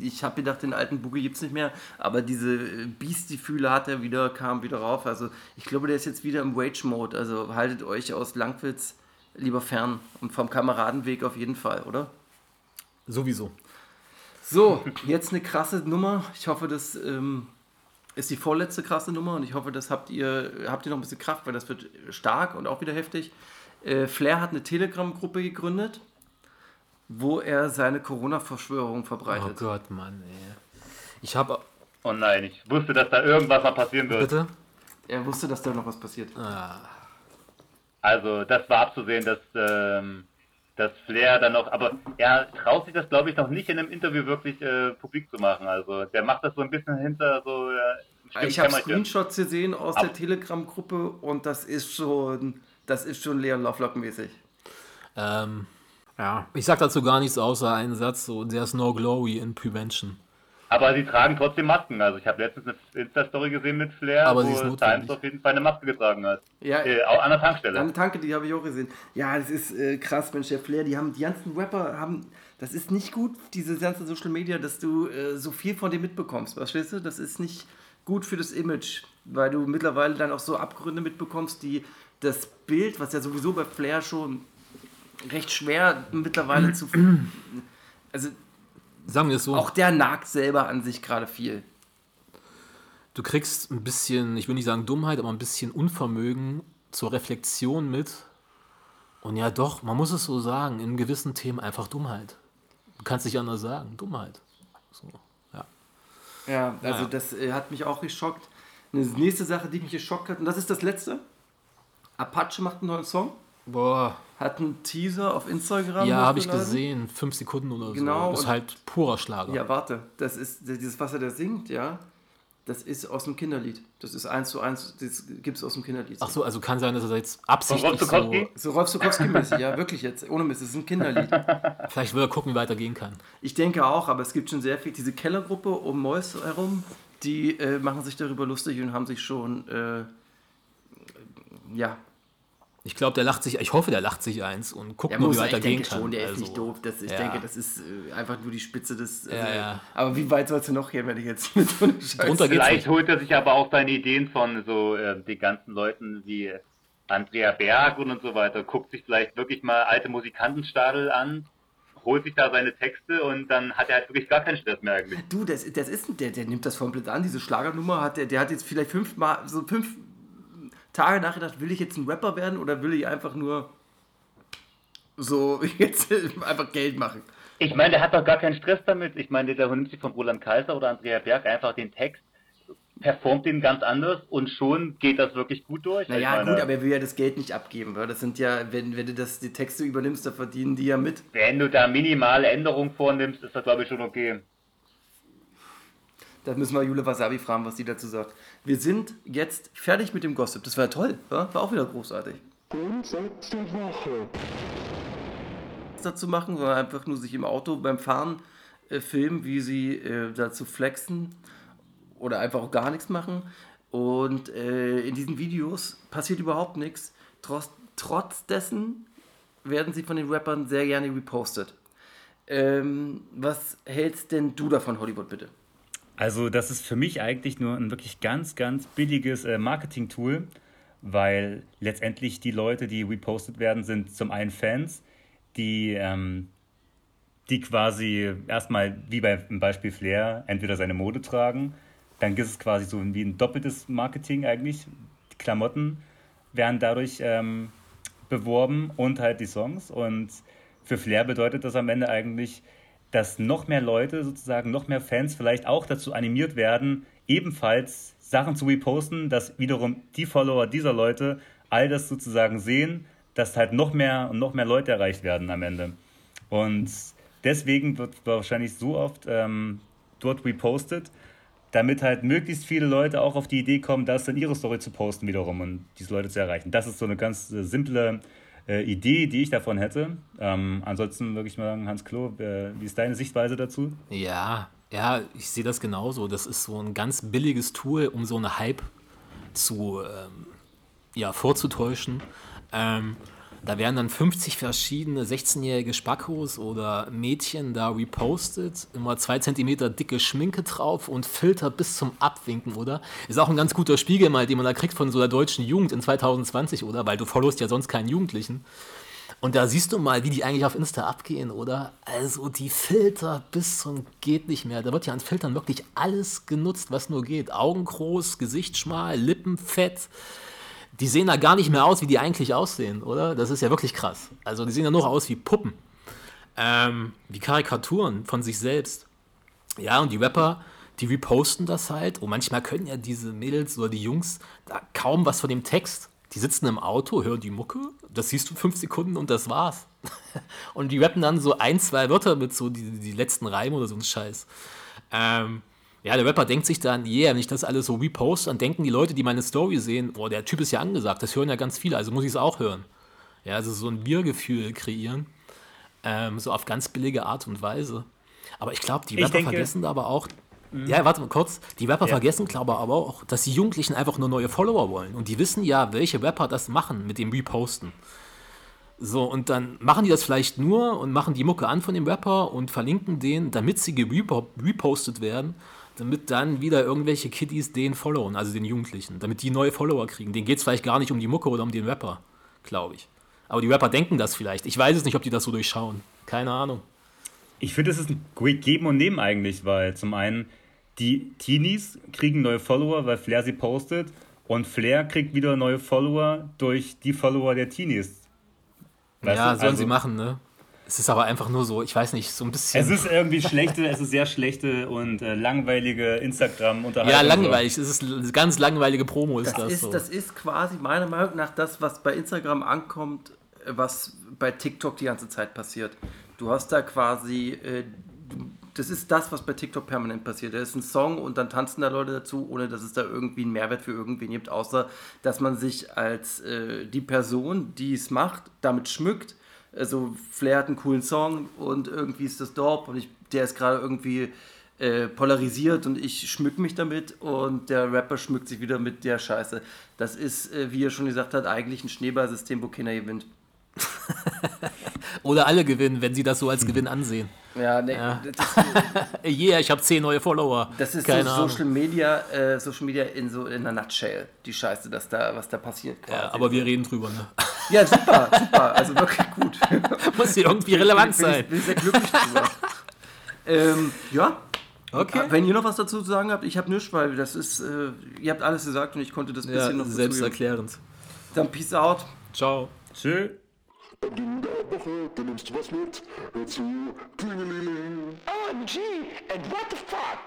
ich habe gedacht, den alten Boogie gibt's nicht mehr, aber diese Beastie-Fühle hat er wieder, kam wieder rauf. Also ich glaube, der ist jetzt wieder im Wage-Mode. Also haltet euch aus Langwitz lieber fern und vom Kameradenweg auf jeden Fall, oder? Sowieso. So, jetzt eine krasse Nummer. Ich hoffe, das ähm, ist die vorletzte krasse Nummer und ich hoffe, das habt ihr, habt ihr noch ein bisschen Kraft, weil das wird stark und auch wieder heftig. Äh, Flair hat eine Telegram-Gruppe gegründet, wo er seine Corona-Verschwörung Oh verbreitet. Gott, Mann, ey. Ich habe. Oh nein, ich wusste, dass da irgendwas mal passieren wird. Bitte? er wusste, dass da noch was passiert. Also, das war abzusehen, dass, ähm, dass Flair dann noch, aber er traut sich das, glaube ich, noch nicht in einem Interview wirklich äh, publik zu machen. Also, der macht das so ein bisschen hinter so, äh, Ich habe. Screenshots gesehen aus Aber- der Telegram-Gruppe und das ist schon, das ist schon Leon Lovelock-mäßig. Ähm, ja. Ich sag dazu gar nichts außer einen Satz, so, there's no glory in prevention. Aber sie tragen trotzdem Masken. Also, ich habe letztens eine Insta-Story gesehen mit Flair, Aber wo. Times auf jeden Fall eine Maske getragen hat. Ja, Äh, auch an der Tankstelle. Eine Tanke, die habe ich auch gesehen. Ja, das ist äh, krass, Mensch, der Flair, die haben, die ganzen Rapper haben, das ist nicht gut, diese ganzen Social Media, dass du äh, so viel von dem mitbekommst, verstehst du? Das ist nicht gut für das Image, weil du mittlerweile dann auch so Abgründe mitbekommst, die das Bild, was ja sowieso bei Flair schon recht schwer mittlerweile zu... Also Sagen wir es so, auch der nagt selber an sich gerade viel. du kriegst ein bisschen, ich will nicht sagen Dummheit, aber ein bisschen Unvermögen zur Reflexion mit. Und ja, doch, man muss es so sagen, in gewissen Themen einfach Dummheit. Du kannst nicht anders sagen, Dummheit. So, ja. Ja, also Ja. das äh, hat mich auch geschockt. Eine nächste Sache, die mich geschockt hat, und das ist das letzte. Apache macht einen neuen Song, Boah, hat einen Teaser auf Instagram. ja, habe ich gesehen, fünf Sekunden oder Genau, so. Ist halt purer Schlager. Ja, warte, das ist dieses, was er da singt, ja. Das ist aus dem Kinderlied. Das ist eins zu eins, das gibt es aus dem Kinderlied. Ach so, also kann sein, dass er jetzt absichtlich so. So Rolf Sokowski-mäßig, ja, wirklich jetzt. Ohne Mist, das ist ein Kinderlied. Vielleicht will er gucken, wie weiter gehen kann. Ich denke auch, aber es gibt schon sehr viel. Diese Kellergruppe um Mois herum, die äh, machen sich darüber lustig und haben sich schon, äh, ja. Ich glaube, der lacht sich, ich hoffe, der lacht sich eins und guckt Der nur, muss, wie weiter ich gehen denke kann. schon, der ist also, nicht doof. Das, ich ja. denke, das ist äh, einfach nur die Spitze des. Also, Ja, ja. Aber wie weit sollst du noch gehen, wenn ich jetzt mit so einer Scheiße. Geht's Vielleicht holt er sich aber auch seine Ideen von so äh, den ganzen Leuten wie Andrea Berg und, und so weiter, guckt sich vielleicht wirklich mal alte Musikantenstadel an, holt sich da seine Texte und dann hat er halt wirklich gar keinen Stress mehr eigentlich. Du, das, das ist, der, der nimmt das komplett an, diese Schlagernummer hat der, der hat jetzt vielleicht fünf Mal, so fünf Tage nachgedacht, will ich jetzt ein Rapper werden oder will ich einfach nur so jetzt einfach Geld machen? Ich meine, der hat doch gar keinen Stress damit. Ich meine, der nimmt sich von Roland Kaiser oder Andrea Berg einfach den Text, performt den ganz anders und schon geht das wirklich gut durch. Naja, meine, gut, aber er will ja das Geld nicht abgeben, weil das sind ja, wenn, wenn du das, die Texte übernimmst, da verdienen die ja mit. wenn du da minimale Änderungen vornimmst, ist das glaube ich schon okay. Da müssen wir Jule Wasabi fragen, was sie dazu sagt. Wir sind jetzt fertig mit dem Gossip. Das war ja toll, wa? war auch wieder großartig. Grundsatz der Woche. dazu machen, sondern einfach nur sich im Auto beim Fahren äh, filmen, wie sie äh, dazu flexen oder einfach auch gar nichts machen. Und äh, in diesen Videos passiert überhaupt nichts. Trotz, trotz dessen werden sie von den Rappern sehr gerne repostet. Ähm, was hältst denn du davon, Hollywood, bitte? Also das ist für mich eigentlich nur ein wirklich ganz, ganz billiges äh, Marketing-Tool, weil letztendlich die Leute, die repostet werden, sind zum einen Fans, die, ähm, die quasi erstmal, wie bei im Beispiel Flair, entweder seine Mode tragen, dann ist es quasi so wie ein doppeltes Marketing eigentlich. Die Klamotten werden dadurch ähm, beworben und halt die Songs. Und für Flair bedeutet das am Ende eigentlich, dass noch mehr Leute sozusagen, noch mehr Fans vielleicht auch dazu animiert werden, ebenfalls Sachen zu reposten, dass wiederum die Follower dieser Leute all das sozusagen sehen, dass halt noch mehr und noch mehr Leute erreicht werden am Ende. Und deswegen wird wahrscheinlich so oft ähm, dort repostet, damit halt möglichst viele Leute auch auf die Idee kommen, das in ihre Story zu posten wiederum und diese Leute zu erreichen. Das ist so eine ganz äh, simple äh, Idee, die ich davon hätte. Ähm, ansonsten würde ich mal sagen, Hans Klo, äh, wie ist deine Sichtweise dazu? Ja, ja, ich sehe das genauso. Das ist so ein ganz billiges Tool, um so eine Hype zu ähm, ja, vorzutäuschen. Ähm, da werden dann 50 verschiedene 16-jährige Spackos oder Mädchen da repostet, immer zwei Zentimeter dicke Schminke drauf und Filter bis zum Abwinken, oder? Ist auch ein ganz guter Spiegel mal, den man da kriegt von so der deutschen Jugend in 2020, oder? Weil du followst ja sonst keinen Jugendlichen. Und da siehst du mal, wie die eigentlich auf Insta abgehen, oder? Also die Filter bis zum geht nicht mehr. Da wird ja an Filtern wirklich alles genutzt, was nur geht. Augen groß, Gesicht schmal, Lippen fett. Die sehen da gar nicht mehr aus, wie die eigentlich aussehen, oder? Das ist ja wirklich krass. Also die sehen ja nur aus wie Puppen. Ähm, wie Karikaturen von sich selbst. Ja, und die Rapper, die reposten das halt. Und manchmal können ja diese Mädels oder die Jungs da kaum was von dem Text. Die sitzen im Auto, hören die Mucke, das siehst du fünf Sekunden und das war's. und die rappen dann so ein, zwei Wörter mit so die, die letzten Reime oder so ein Scheiß. Ähm, ja, der Rapper denkt sich dann, yeah, wenn ich das alles so repost, dann denken die Leute, die meine Story sehen, boah, der Typ ist ja angesagt, das hören ja ganz viele, also muss ich es auch hören. Ja, also so ein Wir-Gefühl kreieren, ähm, so auf ganz billige Art und Weise. Aber ich glaube, die Rapper denke- vergessen aber auch, ja, warte mal kurz, die Rapper Ja. vergessen, glaube ich, aber auch, dass die Jugendlichen einfach nur neue Follower wollen. Und die wissen ja, welche Rapper das machen mit dem Reposten. So, und dann machen die das vielleicht nur und machen die Mucke an von dem Rapper und verlinken den, damit sie gerepo- repostet werden, damit dann wieder irgendwelche Kiddies den followen, also den Jugendlichen, damit die neue Follower kriegen. Denen geht es vielleicht gar nicht um die Mucke oder um den Rapper, glaube ich. Aber die Rapper denken das vielleicht. Ich weiß es nicht, ob die das so durchschauen. Keine Ahnung. Ich finde, es ist ein Geben und Nehmen eigentlich, weil zum einen die Teenies kriegen neue Follower, weil Flair sie postet und Flair kriegt wieder neue Follower durch die Follower der Teenies. Weißt ja, du? sollen Also, sie machen, ne? Es ist aber einfach nur so, ich weiß nicht, so ein bisschen. Es ist irgendwie schlechte, es ist sehr schlechte und äh, langweilige Instagram-Unterhaltung. ja, langweilig. Es ist eine ganz langweilige Promo, ist Das, das, ist, so. das ist quasi meiner Meinung nach das, was bei Instagram ankommt, was bei TikTok die ganze Zeit passiert. Du hast da quasi, äh, das ist das, was bei TikTok permanent passiert. Da ist ein Song und dann tanzen da Leute dazu, ohne dass es da irgendwie einen Mehrwert für irgendwen gibt, außer dass man sich als äh, die Person, die es macht, damit schmückt. Also Flair hat einen coolen Song und irgendwie ist das Dorp und ich, der ist gerade irgendwie äh, polarisiert und ich schmück mich damit und der Rapper schmückt sich wieder mit der Scheiße. Das ist, äh, wie er schon gesagt hat, eigentlich ein Schneeballsystem, wo keiner gewinnt. Oder alle gewinnen, wenn sie das so als Gewinn ansehen. Ja, ne, Ja. Das, Yeah, ich habe zehn neue Follower. das ist Keine so Ahnung. Social Media, äh, Social Media in so in einer Nutshell, die Scheiße, dass da, was da passiert. Quasi. Ja, aber wir reden drüber, ne? ja, super, super, also wirklich gut. Muss hier irgendwie relevant bin, sein. Ich, bin ich sehr glücklich drüber. ähm, ja. Okay. Wenn ihr noch was dazu zu sagen habt, ich habe nichts, weil das ist, äh, ihr habt alles gesagt und ich konnte das Ja, bisschen noch selbsterklärend. Dann Peace out. Ciao. Tschö. Am Ding der Woche, da nimmst du was mit. Hör zu, Klingelingeling. OMG, and what the fuck?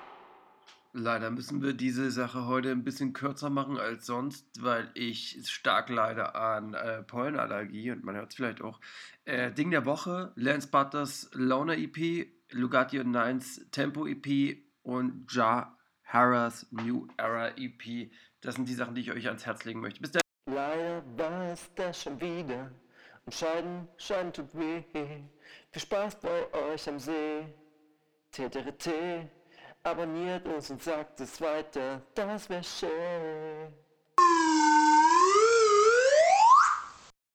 Leider müssen wir diese Sache heute ein bisschen kürzer machen als sonst, weil ich stark leide an äh, Pollenallergie und man hört es vielleicht auch. Äh, Ding der Woche, Lance Butters Loner EP, Lugatti und Nines Tempo EP und Ja Harras New Era EP. Das sind die Sachen, die ich euch ans Herz legen möchte. Bis dann. Leider war es das schon wieder. Und Scheiden, Scheiden tut weh. Viel Spaß bei euch am See. TTRT, abonniert uns und sagt es weiter. Das wär schön.